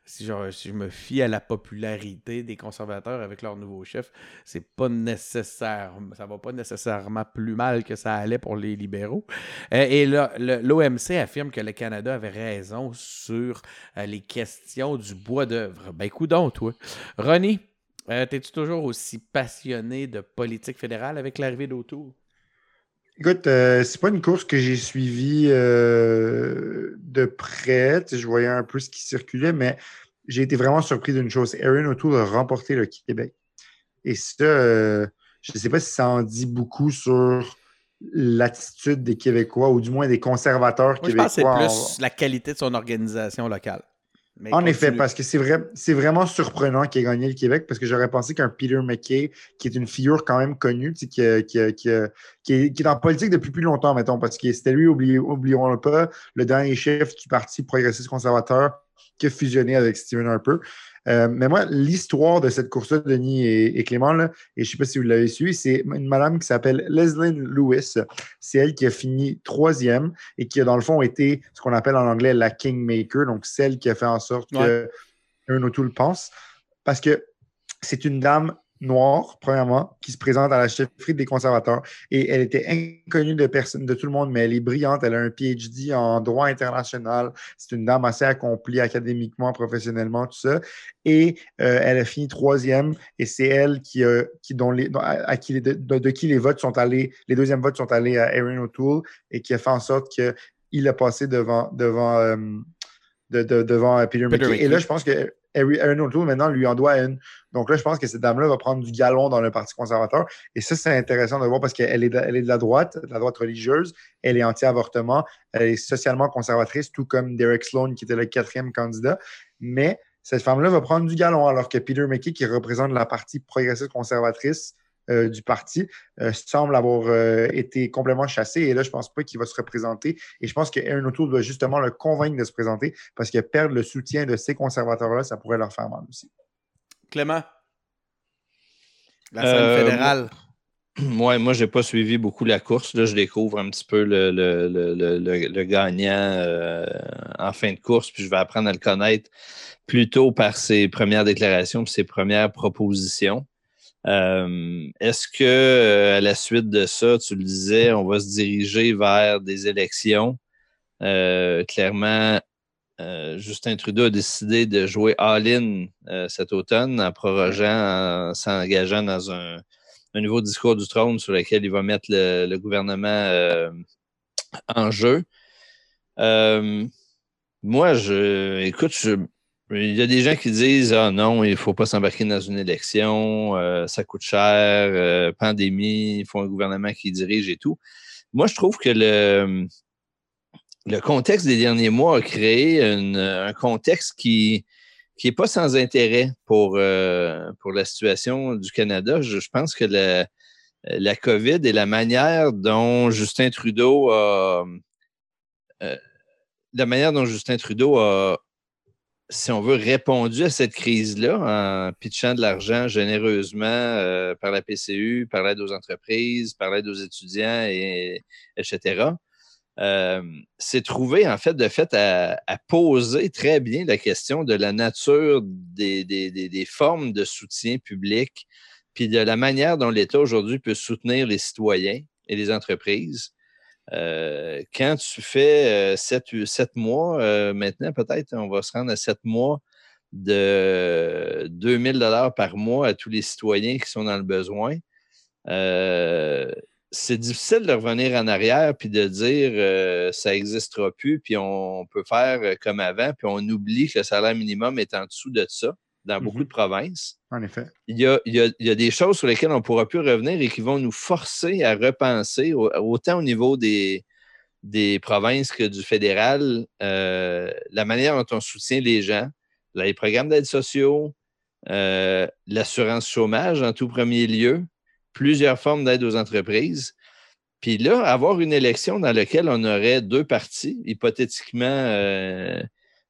si, je me fie à la popularité des conservateurs avec leur nouveau chef, c'est pas nécessaire, ça va pas nécessairement plus mal que ça allait pour les libéraux. Euh, et l'OMC affirme que le Canada avait raison sur euh, les questions du bois d'œuvre. Ben, écoute donc, toi. Ronnie, es-tu toujours aussi passionné de politique fédérale avec l'arrivée d'Autour? Écoute, euh, c'est pas une course que j'ai suivie euh, de près. je voyais un peu ce qui circulait, mais j'ai été vraiment surpris d'une chose. Aaron O'Toole a remporté le Québec. Et ça, euh, je ne sais pas si ça en dit beaucoup sur l'attitude des Québécois, ou du moins des conservateurs québécois. Je pense que c'est plus la qualité de son organisation locale en effet, parce que c'est vrai, c'est vraiment surprenant qu'il ait gagné le Québec, parce que j'aurais pensé qu'un Peter McKay, qui est une figure quand même connue, qui, qui, qui, est, en politique depuis plus longtemps, mettons, parce que c'était lui, oublions-le pas, le dernier chef du Parti progressiste conservateur qui a fusionné avec Stephen Harper. Euh, mais moi, l'histoire de cette course-là, Denis et, Clément, et je ne sais pas si vous l'avez suivi, c'est une madame qui s'appelle Leslie Lewis. C'est elle qui a fini troisième et qui a, dans le fond, été ce qu'on appelle en anglais la Kingmaker, donc celle qui a fait en sorte que un O'Toole pense. Parce que c'est une dame noire, premièrement, qui se présente à la chefferie des conservateurs. Et elle était inconnue de personne, de tout le monde, mais elle est brillante. Elle a un PhD en droit international. C'est une dame assez accomplie académiquement, professionnellement, tout ça. Et euh, elle a fini troisième. Et c'est elle qui, qui dont les, à, qui de, qui les votes sont allés, les deuxièmes votes sont allés à Erin O'Toole et qui a fait en sorte qu'il a passé devant, devant, euh, devant Peter, McKay. Et là, je pense que Aaron O'Toole maintenant lui en doit une. Donc là, je pense que cette dame-là va prendre du galon dans le Parti conservateur. Et ça, c'est intéressant de voir parce qu'elle est, de, est de la droite, de la droite religieuse. Elle est anti-avortement. Elle est socialement conservatrice, tout comme Derek Sloan, qui était le quatrième candidat. Mais cette femme-là va prendre du galon, alors que Peter McKay, qui représente la partie progressiste conservatrice, euh, du parti euh, semble avoir euh, été complètement chassé. Et là, je ne pense pas qu'il va se représenter. Et je pense qu'Aaron O'Toole doit justement le convaincre de se présenter parce que perdre le soutien de ces conservateurs-là, ça pourrait leur faire mal aussi. Clément, la scène fédérale. moi, je n'ai pas suivi beaucoup la course. Là, je découvre un petit peu le, gagnant en fin de course, puis je vais apprendre à le connaître plutôt par ses premières déclarations et ses premières propositions. Euh, est-ce que euh, à la suite de ça, tu le disais, on va se diriger vers des élections? Euh, clairement, Justin Trudeau a décidé de jouer all-in cet automne en prorogeant, en s'engageant dans un, nouveau discours du trône sur lequel il va mettre le, gouvernement en jeu. moi, je, écoute, je, il y a des gens qui disent Ah non, il ne faut pas s'embarquer dans une élection, euh, ça coûte cher, euh, pandémie, il faut un gouvernement qui dirige et tout. Moi, je trouve que le, le contexte des derniers mois a créé un contexte qui qui n'est pas sans intérêt pour, euh, pour la situation du Canada. Je, pense que la, la COVID et la manière dont Justin Trudeau a la manière dont Justin Trudeau a, si on veut, répondu à cette crise-là en pitchant de l'argent généreusement euh, par la PCU, par l'aide aux entreprises, par l'aide aux étudiants, et, etc., euh, c'est trouvé, en fait, de fait, à, poser très bien la question de la nature des, des, des, formes de soutien public, puis de la manière dont l'État aujourd'hui peut soutenir les citoyens et les entreprises. Euh, quand tu fais euh, sept, mois, euh, maintenant peut-être on va se rendre à sept mois de 2000 dollars par mois à tous les citoyens qui sont dans le besoin, c'est difficile de revenir en arrière puis de dire ça n'existera plus, puis on peut faire comme avant, puis on oublie que le salaire minimum est en dessous de ça dans beaucoup mm-hmm. de provinces. En effet. Il y, a, des choses sur lesquelles on ne pourra plus revenir et qui vont nous forcer à repenser, autant au niveau des, des provinces que du fédéral, euh, la manière dont on soutient les gens, les programmes d'aide sociaux, euh, l'assurance chômage en tout premier lieu, plusieurs formes d'aide aux entreprises. Puis là, avoir une élection dans laquelle on aurait deux partis, hypothétiquement euh,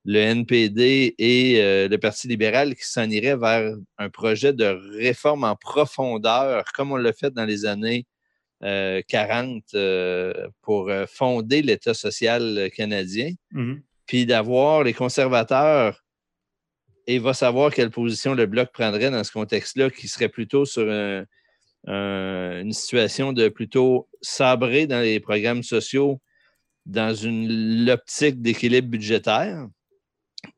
le NPD et euh, le Parti libéral qui s'en irait vers un projet de réforme en profondeur, comme on l'a fait dans les années 40 euh, euh, pour fonder l'État social canadien, mmh puis d'avoir les conservateurs et va savoir quelle position le Bloc prendrait dans ce contexte-là, qui serait plutôt sur une situation de plutôt sabrer dans les programmes sociaux dans une l'optique d'équilibre budgétaire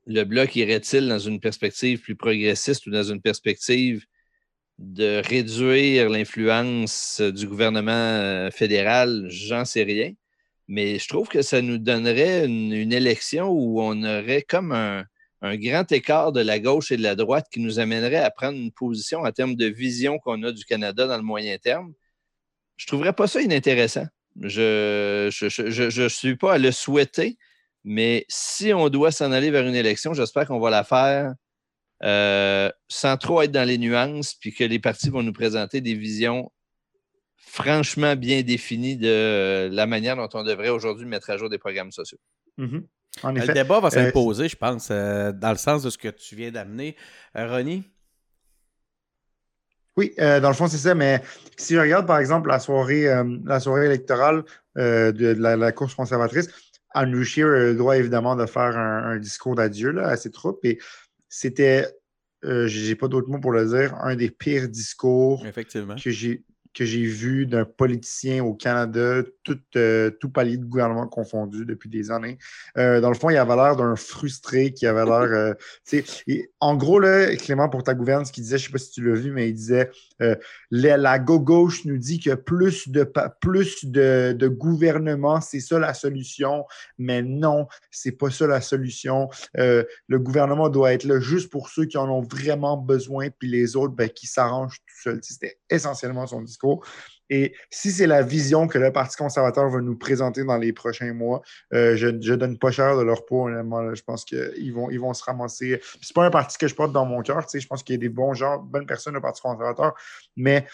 le bloc irait-il dans une perspective plus progressiste ou dans une perspective de réduire l'influence du gouvernement euh, fédéral? J'en sais rien. Mais je trouve que ça nous donnerait une, élection où on aurait comme un, grand écart de la gauche et de la droite qui nous amènerait à prendre une position en termes de vision qu'on a du Canada dans le moyen terme. Je ne trouverais pas ça inintéressant. Je ne suis pas à le souhaiter, mais si on doit s'en aller vers une élection, j'espère qu'on va la faire euh, sans trop être dans les nuances, puis que les partis vont nous présenter des visions franchement bien définies de la manière dont on devrait aujourd'hui mettre à jour des programmes sociaux. Mm-hmm. Le débat va euh, s'imposer, je pense, euh, dans le sens de ce que tu viens d'amener. Ronnie? Oui, dans le fond, c'est ça, mais si je regarde, par exemple, la soirée, la soirée électorale de, la, course conservatrice, Andrew a le droit évidemment de faire un, discours d'adieu à ses troupes. Et c'était euh, j'ai pas d'autre mot pour le dire, un des pires discours Effectivement. que j'ai que j'ai vu d'un politicien au Canada, tout, euh, tout palier de gouvernement confondu depuis des années. Euh, dans le fond, il avait l'air d'un frustré qui avait l'air. Euh, en gros, là, Clément, pour ta gouverne, ce qu'il disait, je ne sais pas si tu l'as vu, mais il disait la, gauche nous dit que plus de, plus de, de gouvernement, c'est ça la solution. Mais non, c'est pas ça la solution. le gouvernement doit être là juste pour ceux qui en ont vraiment besoin, puis les autres, ben, qui s'arrangent tout seuls. C'était essentiellement son discours. Et si c'est la vision que le Parti conservateur va nous présenter dans les prochains mois, euh, je ne donne pas cher de leur peau, honnêtement. Je pense qu'ils vont, ils vont se ramasser. C'est pas un parti que je porte dans mon cœur. Je pense qu'il y a des bons gens, bonnes personnes au Parti conservateur. Mais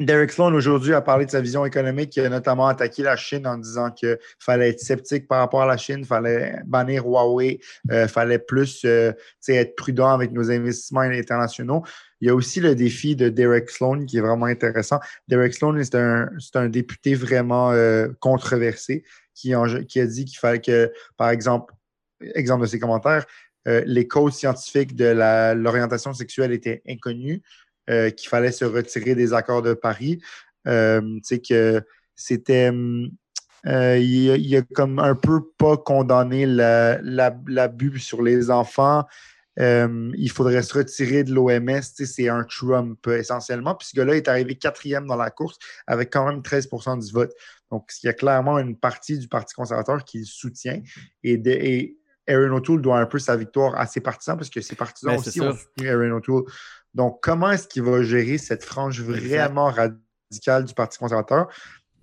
Derek Sloan aujourd'hui a parlé de sa vision économique, il a notamment attaqué la Chine en disant qu'il fallait être sceptique par rapport à la Chine, il fallait bannir Huawei, il euh, fallait plus euh, être prudent avec nos investissements internationaux. Il y a aussi le défi de Derek Sloan qui est vraiment intéressant. Derek Sloan, c'est un, un, député vraiment euh, controversé qui, a dit qu'il fallait que, par exemple, exemple de ses commentaires, les causes scientifiques de l'orientation sexuelle étaient inconnues. Euh, qu'il fallait se retirer des accords de Paris. Euh, que c'était. Euh, il, a comme un peu pas condamné l'abus sur les enfants. Il faudrait se retirer de l'OMS. C'est un Trump essentiellement. Puis ce gars-là est arrivé quatrième dans la course avec quand même 13% du vote. Donc, il y a clairement une partie du Parti conservateur qui le soutient. Et, et Aaron O'Toole doit un peu sa victoire à ses partisans parce que ses partisans ben, aussi ont soutenu Aaron O'Toole. Donc, comment est-ce qu'il va gérer cette frange vraiment radicale du Parti conservateur?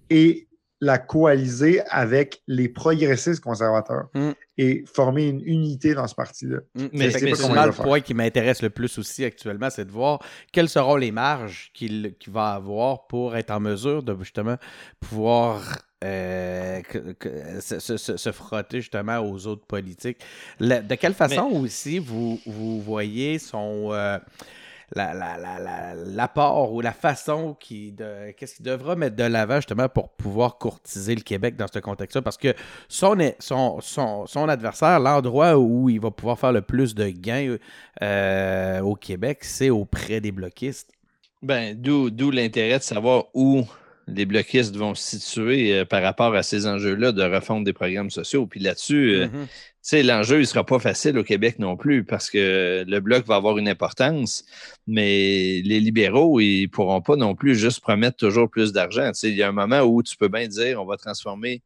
Et la coaliser avec les progressistes conservateurs mm. et former une unité dans ce parti-là. Mm. Mais c'est le point qui m'intéresse le plus aussi actuellement, c'est de voir quelles seront les marges qu'il va avoir pour être en mesure de justement pouvoir euh, se, frotter justement aux autres politiques. de quelle façon aussi vous, vous voyez son... Euh, l'apport ou la façon qui qu'est-ce qu'il devra mettre de l'avant justement pour pouvoir courtiser le Québec dans ce contexte-là parce que son, son, son, adversaire, l'endroit où il va pouvoir faire le plus de gains euh, au Québec, c'est auprès des bloquistes. Ben, d'où l'intérêt de savoir où les bloquistes vont se situer euh, par rapport à ces enjeux-là de refonte des programmes sociaux. Puis là-dessus, euh, mm-hmm sais, l'enjeu, il ne sera pas facile au Québec non plus parce que le bloc va avoir une importance, mais les libéraux, ils ne pourront pas non plus juste promettre toujours plus d'argent. Tu sais, il y a un moment où tu peux bien dire on va transformer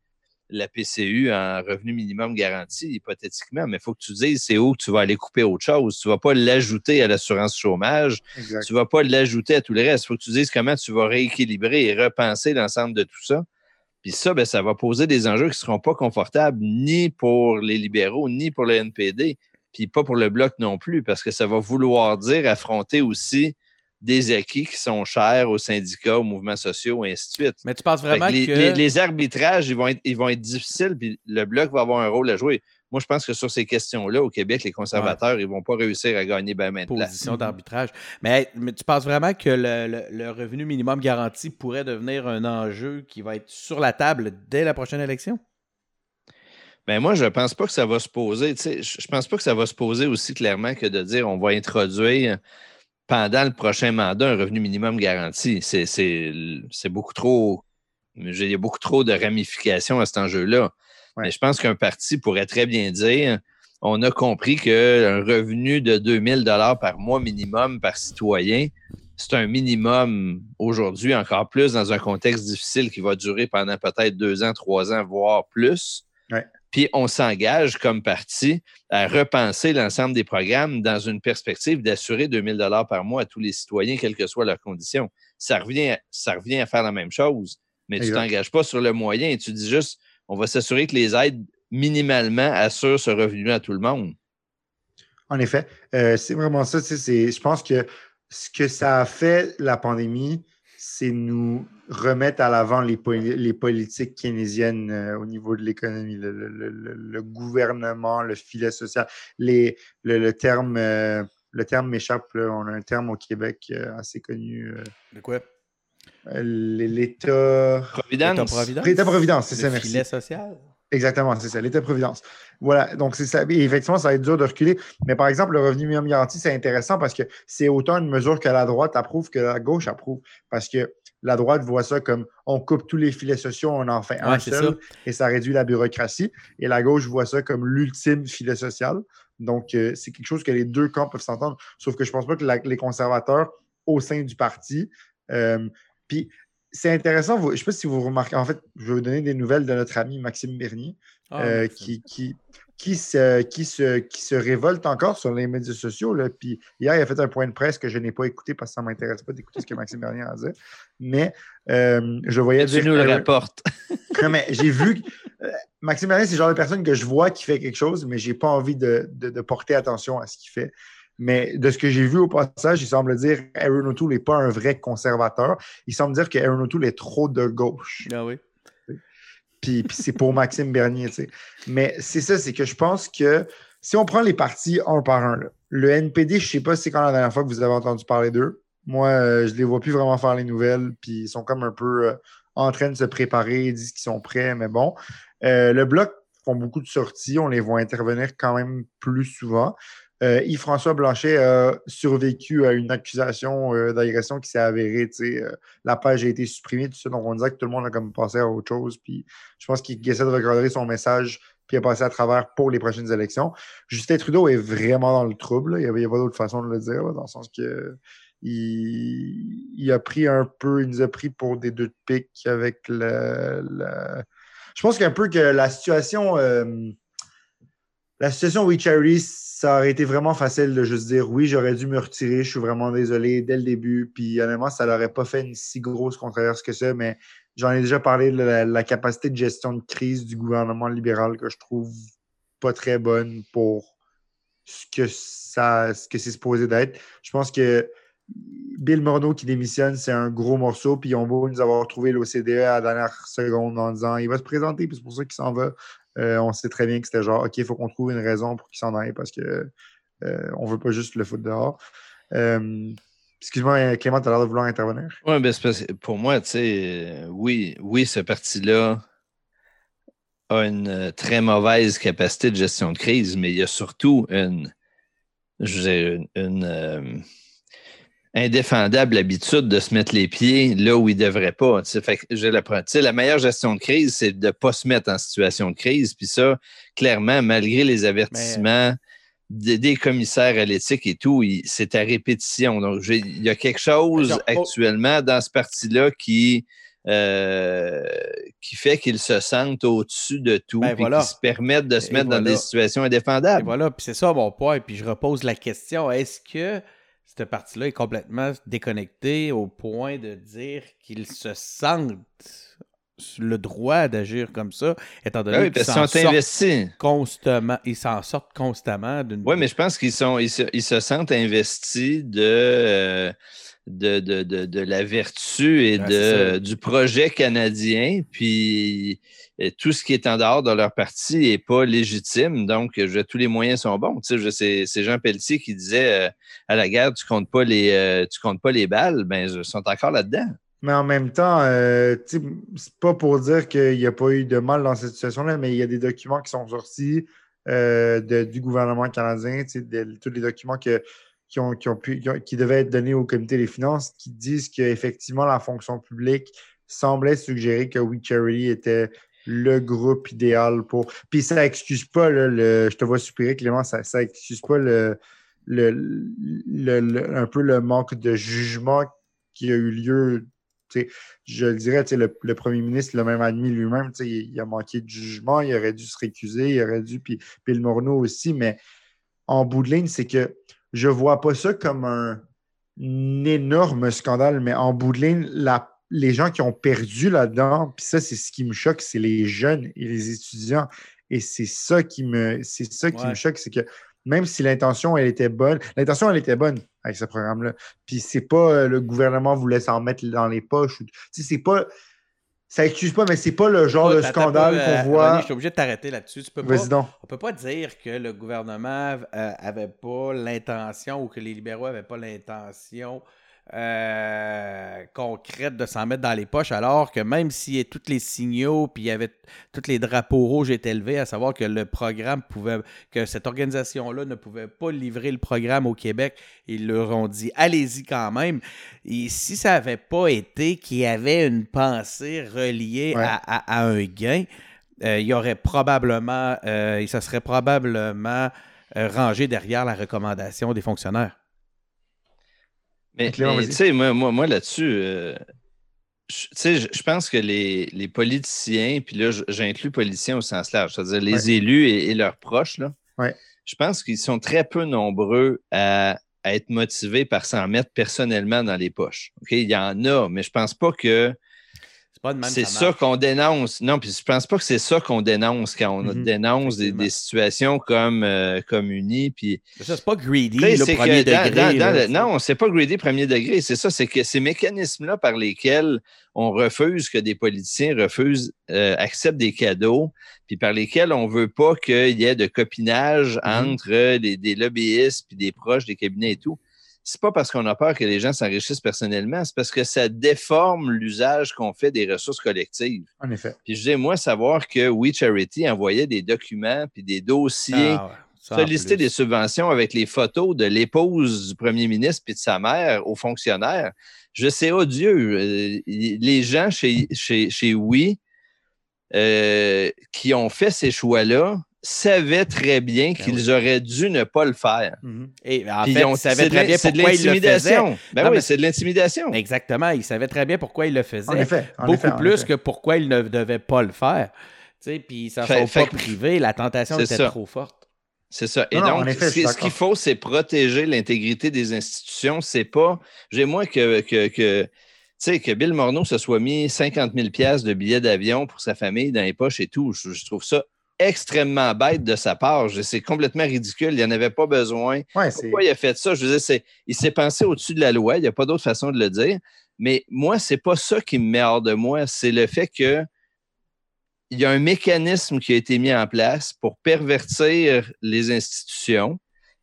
la PCU en revenu minimum garanti, hypothétiquement, mais il faut que tu dises c'est où tu vas aller couper autre chose. Tu ne vas pas l'ajouter à l'assurance chômage, tu ne vas pas l'ajouter à tout le reste. Il faut que tu dises comment tu vas rééquilibrer et repenser l'ensemble de tout ça. Puis ça, ben, ça va poser des enjeux qui ne seront pas confortables ni pour les libéraux, ni pour le NPD, puis pas pour le Bloc non plus, parce que ça va vouloir dire affronter aussi des acquis qui sont chers aux syndicats, aux mouvements sociaux, et ainsi de suite. Mais tu penses vraiment que... Les, arbitrages, ils vont, être, ils vont être difficiles, puis le Bloc va avoir un rôle à jouer. Moi, je pense que sur ces questions-là, au Québec, les conservateurs, ils ne vont pas réussir à gagner bien maintenant. Position d'arbitrage. Mais, tu penses vraiment que le, revenu minimum garanti pourrait devenir un enjeu qui va être sur la table dès la prochaine élection? Ben moi, je ne pense pas que ça va se poser. Je ne pense pas que ça va se poser aussi clairement que de dire on va introduire pendant le prochain mandat un revenu minimum garanti. C'est beaucoup trop. Il y a beaucoup trop de ramifications à cet enjeu-là. Mais je pense qu'un parti pourrait très bien dire on a compris qu'un revenu de 2000 dollars par mois minimum par citoyen, c'est un minimum aujourd'hui, encore plus dans un contexte difficile qui va durer pendant peut-être deux ans, trois ans, voire plus. Puis on s'engage comme parti à repenser l'ensemble des programmes dans une perspective d'assurer 2000 dollars par mois à tous les citoyens, quelles que soient leurs conditions. Ça revient, ça revient à faire la même chose, mais tu ne t'engages pas sur le moyen. Tu dis juste, on va s'assurer que les aides minimalement assurent ce revenu à tout le monde. En effet, euh, c'est vraiment ça. Je pense que ce que ça a fait, la pandémie, c'est nous remettre à l'avant les, politiques keynésiennes euh, au niveau de l'économie, le, gouvernement, le filet social. Les, le, terme, euh, le terme m'échappe. On a un terme au Québec assez connu. de quoi? L'État. Providence. L'État-providence. C'est ça, merci. filet social. Exactement, c'est ça, l'État-providence. Voilà, donc c'est ça. effectivement, ça va être dur de reculer. Mais par exemple, le revenu minimum garanti, c'est intéressant parce que c'est autant une mesure que la droite approuve que la gauche approuve. Parce que la droite voit ça comme on coupe tous les filets sociaux, on en fait un seul et ça réduit la bureaucratie. Et la gauche voit ça comme l'ultime filet social. Donc, euh, c'est quelque chose que les deux camps peuvent s'entendre. Sauf que je ne pense pas que les conservateurs au sein du parti. Euh, puis, c'est intéressant, je ne sais pas si vous remarquez, en fait, je vais vous donner des nouvelles de notre ami Maxime Bernier, ah, euh, qui, qui, qui, se, qui, se, qui se révolte encore sur les médias sociaux. Là. Puis hier, il a fait un point de presse que je n'ai pas écouté parce que ça ne m'intéresse pas d'écouter ce que Maxime Bernier a dit. Mais je voyais tu nous le rapportes. non, mais j'ai vu. Maxime Bernier, c'est le genre de personne que je vois qui fait quelque chose, mais je n'ai pas envie de, porter attention à ce qu'il fait. Mais de ce que j'ai vu au passage, il semble dire qu'Aaron O'Toole n'est pas un vrai conservateur. Il semble dire qu'Aaron O'Toole est trop de gauche. Ah oui. Puis, c'est pour Maxime Bernier. Tu sais. Mais c'est ça, c'est que je pense que si on prend les partis un par un, le NPD, je ne sais pas si c'est quand la dernière fois que vous avez entendu parler d'eux. Moi, euh, je ne les vois plus vraiment faire les nouvelles, puis ils sont comme un peu euh, en train de se préparer, ils disent qu'ils sont prêts, mais bon. Euh, le Bloc font beaucoup de sorties, on les voit intervenir quand même plus souvent. Euh, Yves-François Blanchet a survécu à une accusation euh, d'agression qui s'est avérée. Euh, la page a été supprimée, tout ça. Donc, on disait que tout le monde a comme passé à autre chose. Puis, je pense qu'il essaie de regarder son message puis a passé à travers pour les prochaines élections. Justin Trudeau est vraiment dans le trouble. Il n'y a, pas d'autre façon de le dire, dans le sens que il, a pris un peu, il nous a pris pour des deux de pique avec le, Je pense qu'un peu que la situation la situation We ça aurait été vraiment facile de juste dire oui, j'aurais dû me retirer, je suis vraiment désolé dès le début. Puis honnêtement, ça n'aurait pas fait une si grosse controverse que ça, mais j'en ai déjà parlé de la, capacité de gestion de crise du gouvernement libéral que je trouve pas très bonne pour ce que ça ce que c'est supposé d'être. Je pense que Bill Morneau qui démissionne, c'est un gros morceau, puis on va nous avoir trouvé l'OCDE à la dernière seconde en disant il va se présenter, puis c'est pour ça qu'il s'en va. Euh, on sait très bien que c'était genre, OK, il faut qu'on trouve une raison pour qu'il s'en aille parce que euh, on veut pas juste le foot dehors. Euh, excuse-moi, Clément, tu as l'air de vouloir intervenir. Oui, ben pour moi, tu sais, oui, oui, ce parti-là a une très mauvaise capacité de gestion de crise, mais il y a surtout une, une, une indéfendable habitude de se mettre les pieds là où il ne devrait pas. Fait j'ai la, la meilleure gestion de crise, c'est de ne pas se mettre en situation de crise. Puis ça, clairement, malgré les avertissements des, commissaires à l'éthique et tout, c'est à répétition. Donc, il y a quelque chose actuellement dans ce parti-là qui, euh, qui fait qu'ils se sentent au-dessus de tout et ben, qui se permettent de se mettre dans des situations indéfendables. voilà, puis c'est ça mon point. Puis je repose la question, est-ce que cette partie-là est complètement déconnectée au point de dire qu'ils se sentent le droit d'agir comme ça, étant donné ben qu'ils s'en sortent constamment. Ils s'en sortent constamment d'une. Oui, mais je pense qu'ils sont ils se, sentent investis de, euh, de, de, de, la vertu et de, du projet canadien. Puis tout ce qui est en dehors de leur parti n'est pas légitime. Donc, tous les moyens sont bons. Tu sais, c'est Jean Pelletier qui disait euh, à la guerre, tu comptes pas les, euh, tu comptes pas les balles. Ben, ils sont encore là-dedans. Mais en même temps, euh, c'est pas pour dire qu'il n'y a pas eu de mal dans cette situation-là, mais il y a des documents qui sont sortis du gouvernement canadien, tous les documents qui, ont, qui, ont pu, qui, devaient être donnés au comité des finances qui disent qu'effectivement, la fonction publique semblait suggérer que We Charity était le groupe idéal pour. Puis ça excuse pas, le... je te vois supérer, Clément, ça, ça excuse pas le, le, un peu le manque de jugement qui a eu lieu. je le dirais, le, le, premier ministre l'a même admis lui-même. Il, il, a manqué de jugement, il aurait dû se récuser, il aurait dû, puis, puis le Morneau aussi, mais en bout de ligne, c'est que je vois pas ça comme un, un énorme scandale, mais en bout de ligne, la les gens qui ont perdu là-dedans, puis ça, c'est ce qui me choque, c'est les jeunes et les étudiants. Et c'est ça qui me, c'est ça qui me choque, c'est que même si l'intention, elle était bonne, l'intention, elle était bonne avec ce programme-là. Puis c'est pas euh, le gouvernement voulait s'en mettre dans les poches. Tu c'est pas. Ça excuse pas, mais c'est pas le genre de scandale qu'on euh, voit. je suis obligé de t'arrêter là-dessus. Tu peux pas, on peut pas dire que le gouvernement euh, avait pas l'intention ou que les libéraux avaient pas l'intention euh, concrète de s'en mettre dans les poches, alors que même si tous les signaux, puis il y avait tous les drapeaux rouges étaient élevés, à savoir que le programme pouvait, que cette organisation-là ne pouvait pas livrer le programme au Québec, ils leur ont dit allez-y quand même. Et si ça n'avait pas été qu'il y avait une pensée reliée à, un gain, euh, il y aurait probablement, euh, ça serait probablement rangé derrière la recommandation des fonctionnaires. Mais, tu sais, moi, moi, là-dessus, euh, je pense que les, politiciens, puis là, j'inclus politiciens au sens large, c'est-à-dire les élus et, leurs proches, là, je pense qu'ils sont très peu nombreux à, être motivés par s'en mettre personnellement dans les poches. Il y en a, mais je pense pas que c'est ça, qu'on dénonce. Non, puis je pense pas que c'est ça qu'on dénonce quand on mm-hmm. dénonce des, situations comme, euh, comme Uni. Puis... C'est pas greedy, le premier degré. non, c'est pas greedy premier degré. C'est ça, c'est que ces mécanismes-là par lesquels on refuse que des politiciens refusent, euh, acceptent des cadeaux, puis par lesquels on veut pas qu'il y ait de copinage mm-hmm. entre des, des lobbyistes puis des proches des cabinets et tout c'est pas parce qu'on a peur que les gens s'enrichissent personnellement, c'est parce que ça déforme l'usage qu'on fait des ressources collectives. En effet. Puis je dis, moi, savoir que We Charity envoyait des documents puis des dossiers, ah solliciter des subventions avec les photos de l'épouse du premier ministre puis de sa mère aux fonctionnaires, je sais, oh Dieu, euh, les gens chez, chez, chez We euh, qui ont fait ces choix-là, savaient très bien ben qu'ils auraient dû ne pas le faire. Mm-hmm. Et en fait, ils savaient très bien pourquoi ils le faisaient. Ben oui, c'est de l'intimidation. Exactement, ils savaient très bien pourquoi ils le faisaient. En effet, Beaucoup plus que pourquoi ils ne devaient pas le faire. Puis ça ne sont pas privés, la tentation était trop forte. C'est ça. Et donc, ce, qu'il faut, c'est protéger l'intégrité des institutions. C'est pas. J'ai moins que, que, que tu sais, que Bill Morneau se soit mis 50 000 de billets d'avion pour sa famille dans les poches et tout. je trouve ça extrêmement bête de sa part. C'est complètement ridicule. Il n'y en avait pas besoin. Pourquoi il a fait ça? Je veux dire, il s'est pensé au-dessus de la loi. Il n'y a pas d'autre façon de le dire. Mais moi, c'est pas ça qui me met hors de moi. C'est le fait que il y a un mécanisme qui a été mis en place pour pervertir les institutions,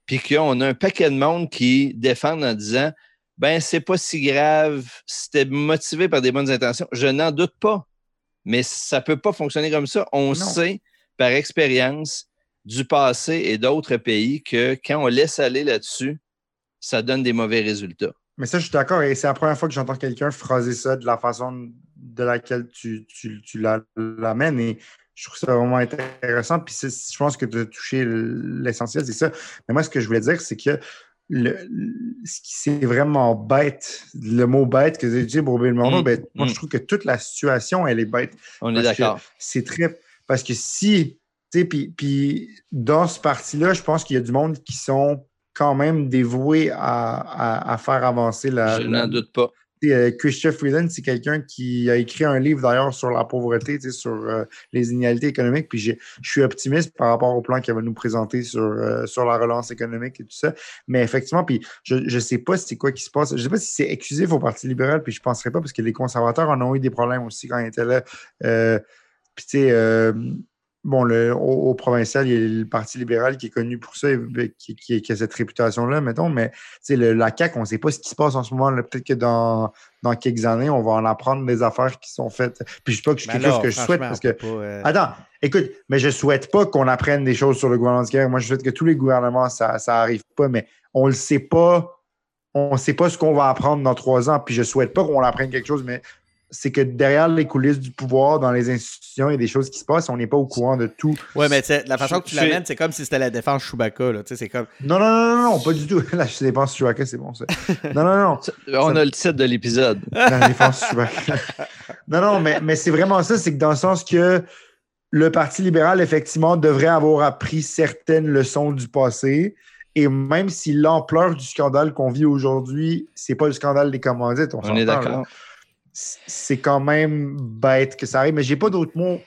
puis qu'on a un paquet de monde qui défendent en disant ben c'est pas si grave, c'était motivé par des bonnes intentions. Je n'en doute pas, mais ça peut pas fonctionner comme ça. On sait par expérience du passé et d'autres pays que quand on laisse aller là-dessus, ça donne des mauvais résultats. Mais ça, je suis d'accord. Et c'est la première fois que j'entends quelqu'un phraser ça de la façon de laquelle tu, tu, tu l'amènes. Et je trouve ça vraiment intéressant. Puis je pense que tu as touché l'essentiel, c'est ça. Mais moi, ce que je voulais dire, c'est que c'est vraiment bête, le mot bête que j'ai dit pour Bill Murray, ben, moi, je mm. trouve que toute la situation, elle est bête. On est d'accord. C'est très parce que si, tu sais, puis dans ce parti-là, je pense qu'il y a du monde qui sont quand même dévoués à, faire avancer la. Je n'en doute pas. Euh, Christian Freeland, c'est quelqu'un qui a écrit un livre d'ailleurs sur la pauvreté, sur euh, les inégalités économiques. Puis je suis optimiste par rapport au plan qu'il va nous présenter sur, euh, sur la relance économique et tout ça. Mais effectivement, puis je ne sais pas c'est quoi qui se passe. Je ne sais pas si c'est exclusif au Parti libéral, puis je ne penserais pas parce que les conservateurs en ont eu des problèmes aussi quand ils étaient là. Puis, tu sais, euh, bon, le, au, provincial, il y a le Parti libéral qui est connu pour ça, qui, qui, a cette réputation-là, mettons, mais tu sais, la CAQ, on ne sait pas ce qui se passe en ce moment. Peut-être que dans, dans quelques années, on va en apprendre des affaires qui sont faites. Puis, je ne sais pas que je, quelque chose que je souhaite parce que. Euh, Attends, écoute, mais je ne souhaite pas qu'on apprenne des choses sur le gouvernement du Québec. Moi, je souhaite que tous les gouvernements, ça n'arrive pas, mais on ne le sait pas. On ne sait pas ce qu'on va apprendre dans trois ans. Puis, je ne souhaite pas qu'on apprenne quelque chose, mais c'est que derrière les coulisses du pouvoir, dans les institutions, il y a des choses qui se passent, on n'est pas au courant de tout. Oui, mais la façon que tu l'amènes, c'est comme si c'était la défense Chewbacca. Là. C'est comme... Non, non, non, non, pas du tout. La défense Chewbacca, c'est bon, ça. Non, non, non. On a le titre de l'épisode. La défense Chewbacca. non, non, mais, mais c'est vraiment ça, c'est que dans le sens que le Parti libéral, effectivement, devrait avoir appris certaines leçons du passé. Et même si l'ampleur du scandale qu'on vit aujourd'hui, c'est pas le scandale des commandites, on, on est d'accord c'est quand même bête que ça arrive, mais j'ai pas d'autre mot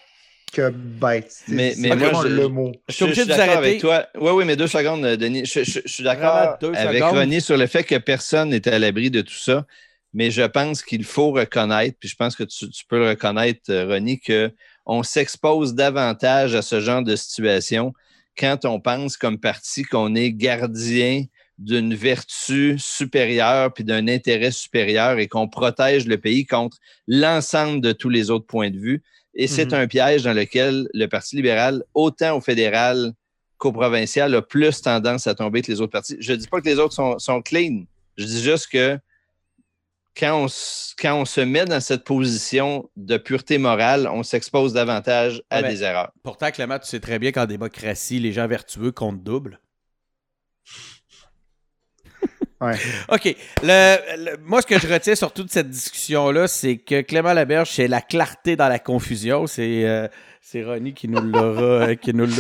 que bête. Mais, mais moi, je, le mot. Je, suis obligé de vous avec toi. Oui, oui, mais deux secondes, Denis. Je, suis d'accord avec Ronnie sur le fait que personne n'est à l'abri de tout ça, mais je pense qu'il faut reconnaître, puis je pense que tu, peux le reconnaître, Ronnie, qu'on s'expose davantage à ce genre de situation quand on pense comme parti qu'on est gardien d'une vertu supérieure puis d'un intérêt supérieur et qu'on protège le pays contre l'ensemble de tous les autres points de vue. Et c'est Mhm. un piège dans lequel le Parti libéral, autant au fédéral qu'au provincial, a plus tendance à tomber que les autres partis. Je ne dis pas que les autres sont, sont clean. Je dis juste que quand on, quand on se met dans cette position de pureté morale, on s'expose davantage à Ouais, mais- des erreurs. Pourtant, Clément, tu sais très bien qu'en démocratie, les gens vertueux comptent double. Ouais. OK. Le, le- moi, ce que je retiens sur toute cette discussion-là, c'est que Clément Laberge, c'est la clarté dans la confusion. C'est euh, c'est Ronnie qui nous l'aura euh, qui nous dit.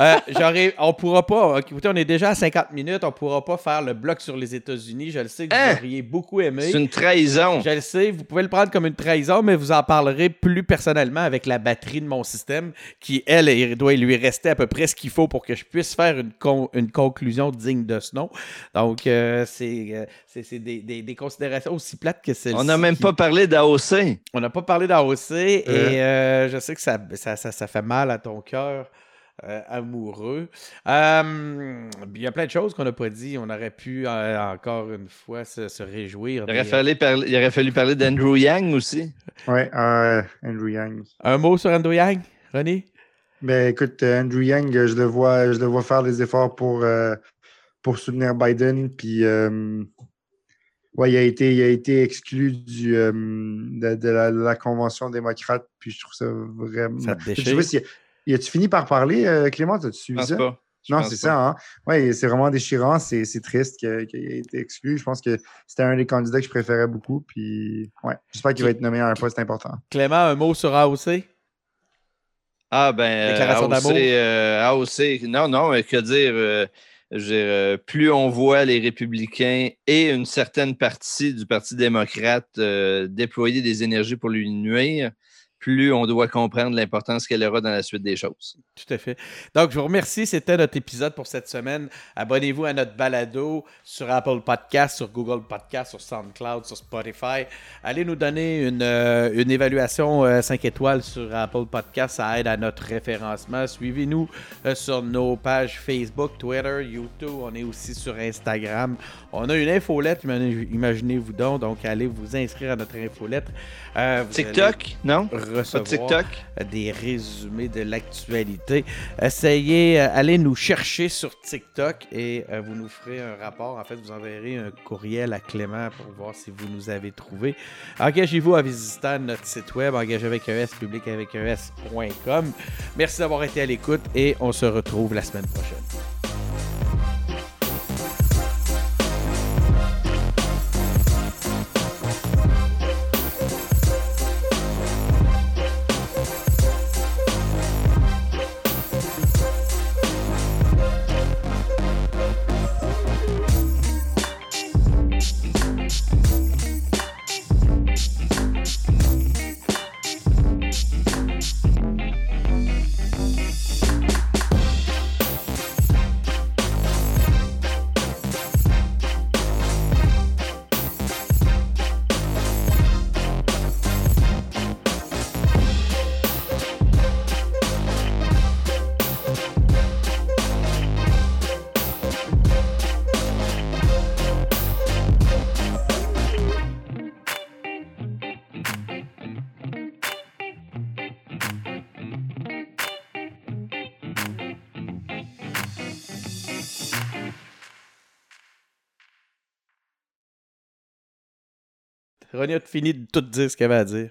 Euh, j'aurais- on pourra pas. Écoutez, on est déjà à 50 minutes. On pourra pas faire le bloc sur les États-Unis. Je le sais que vous Hein? auriez beaucoup aimé. C'est une trahison. Je le sais, vous pouvez le prendre comme une trahison, mais vous en parlerez plus personnellement avec la batterie de mon système, qui, elle, doit lui rester à peu près ce qu'il faut pour que je puisse faire une, con- une conclusion digne de ce nom. Donc, euh, c'est euh, c'est- c'est des, des- des considérations aussi plates que celle-ci. On n'a même qui- pas parlé d'AOC. On n'a pas parlé d'AOC, et je sais que ça, ça, ça, ça fait mal à ton cœur. euh, amoureux. Euh, Il y a plein de choses qu'on n'a pas dit. On aurait pu euh, encore une fois se, se réjouir. Il aurait fallu, parler- il aurait fallu parler d'Andrew Yang aussi. Ouais, euh, Andrew Yang. Un mot sur Andrew Yang, René? Ben écoute, Andrew Yang, je le vois, je le vois faire des efforts pour, euh, pour soutenir Biden. Puis euh, ouais, il a été, il a été exclu du, euh, de, de la, de la convention démocrate. Puis je trouve ça vraiment. Ça te Je sais déchire? pas si. Y a-tu fini par parler, euh, Clément? As-tu suivi ça? pas. Je Non, c'est ça. Hein? Ouais, c'est vraiment déchirant. C'est c'est triste qu'il ait été exclu. Je pense que c'était un des candidats que je préférais beaucoup. Puis, ouais, j'espère qu'il va être nommé à un poste important. Clément, un mot sur AOC? Ah ben, euh, Déclaration AOC, d'amour? euh, AOC, non, non, mais que dire, euh, dire, euh, plus on voit les républicains et une certaine partie du Parti démocrate euh, déployer des énergies pour lui nuire, plus on doit comprendre l'importance qu'elle aura dans la suite des choses. Tout à fait. Donc, je vous remercie. C'était notre épisode pour cette semaine. Abonnez-vous à notre balado sur Apple Podcast, sur Google Podcast, sur SoundCloud, sur Spotify. Allez nous donner une, euh, une évaluation 5 étoiles sur Apple Podcast. Ça aide à notre référencement. Suivez-nous euh, sur nos pages Facebook, Twitter, YouTube. On est aussi sur Instagram. On a une infolette, imagine- imaginez-vous donc. Donc, allez vous inscrire à notre infolette. Euh, TikTok, non? allez recevoir TikTok? des résumés de l'actualité. Essayez, euh, allez nous chercher sur TikTok et euh, vous nous ferez un rapport. En fait, vous enverrez un courriel à Clément pour voir si vous nous avez trouvé. Engagez-vous à visiter notre site web, engagez avec un S, public avec un S.com. Merci d'avoir été à l'écoute et on se retrouve la semaine prochaine. René a fini de tout dire ce qu'elle avait à dire.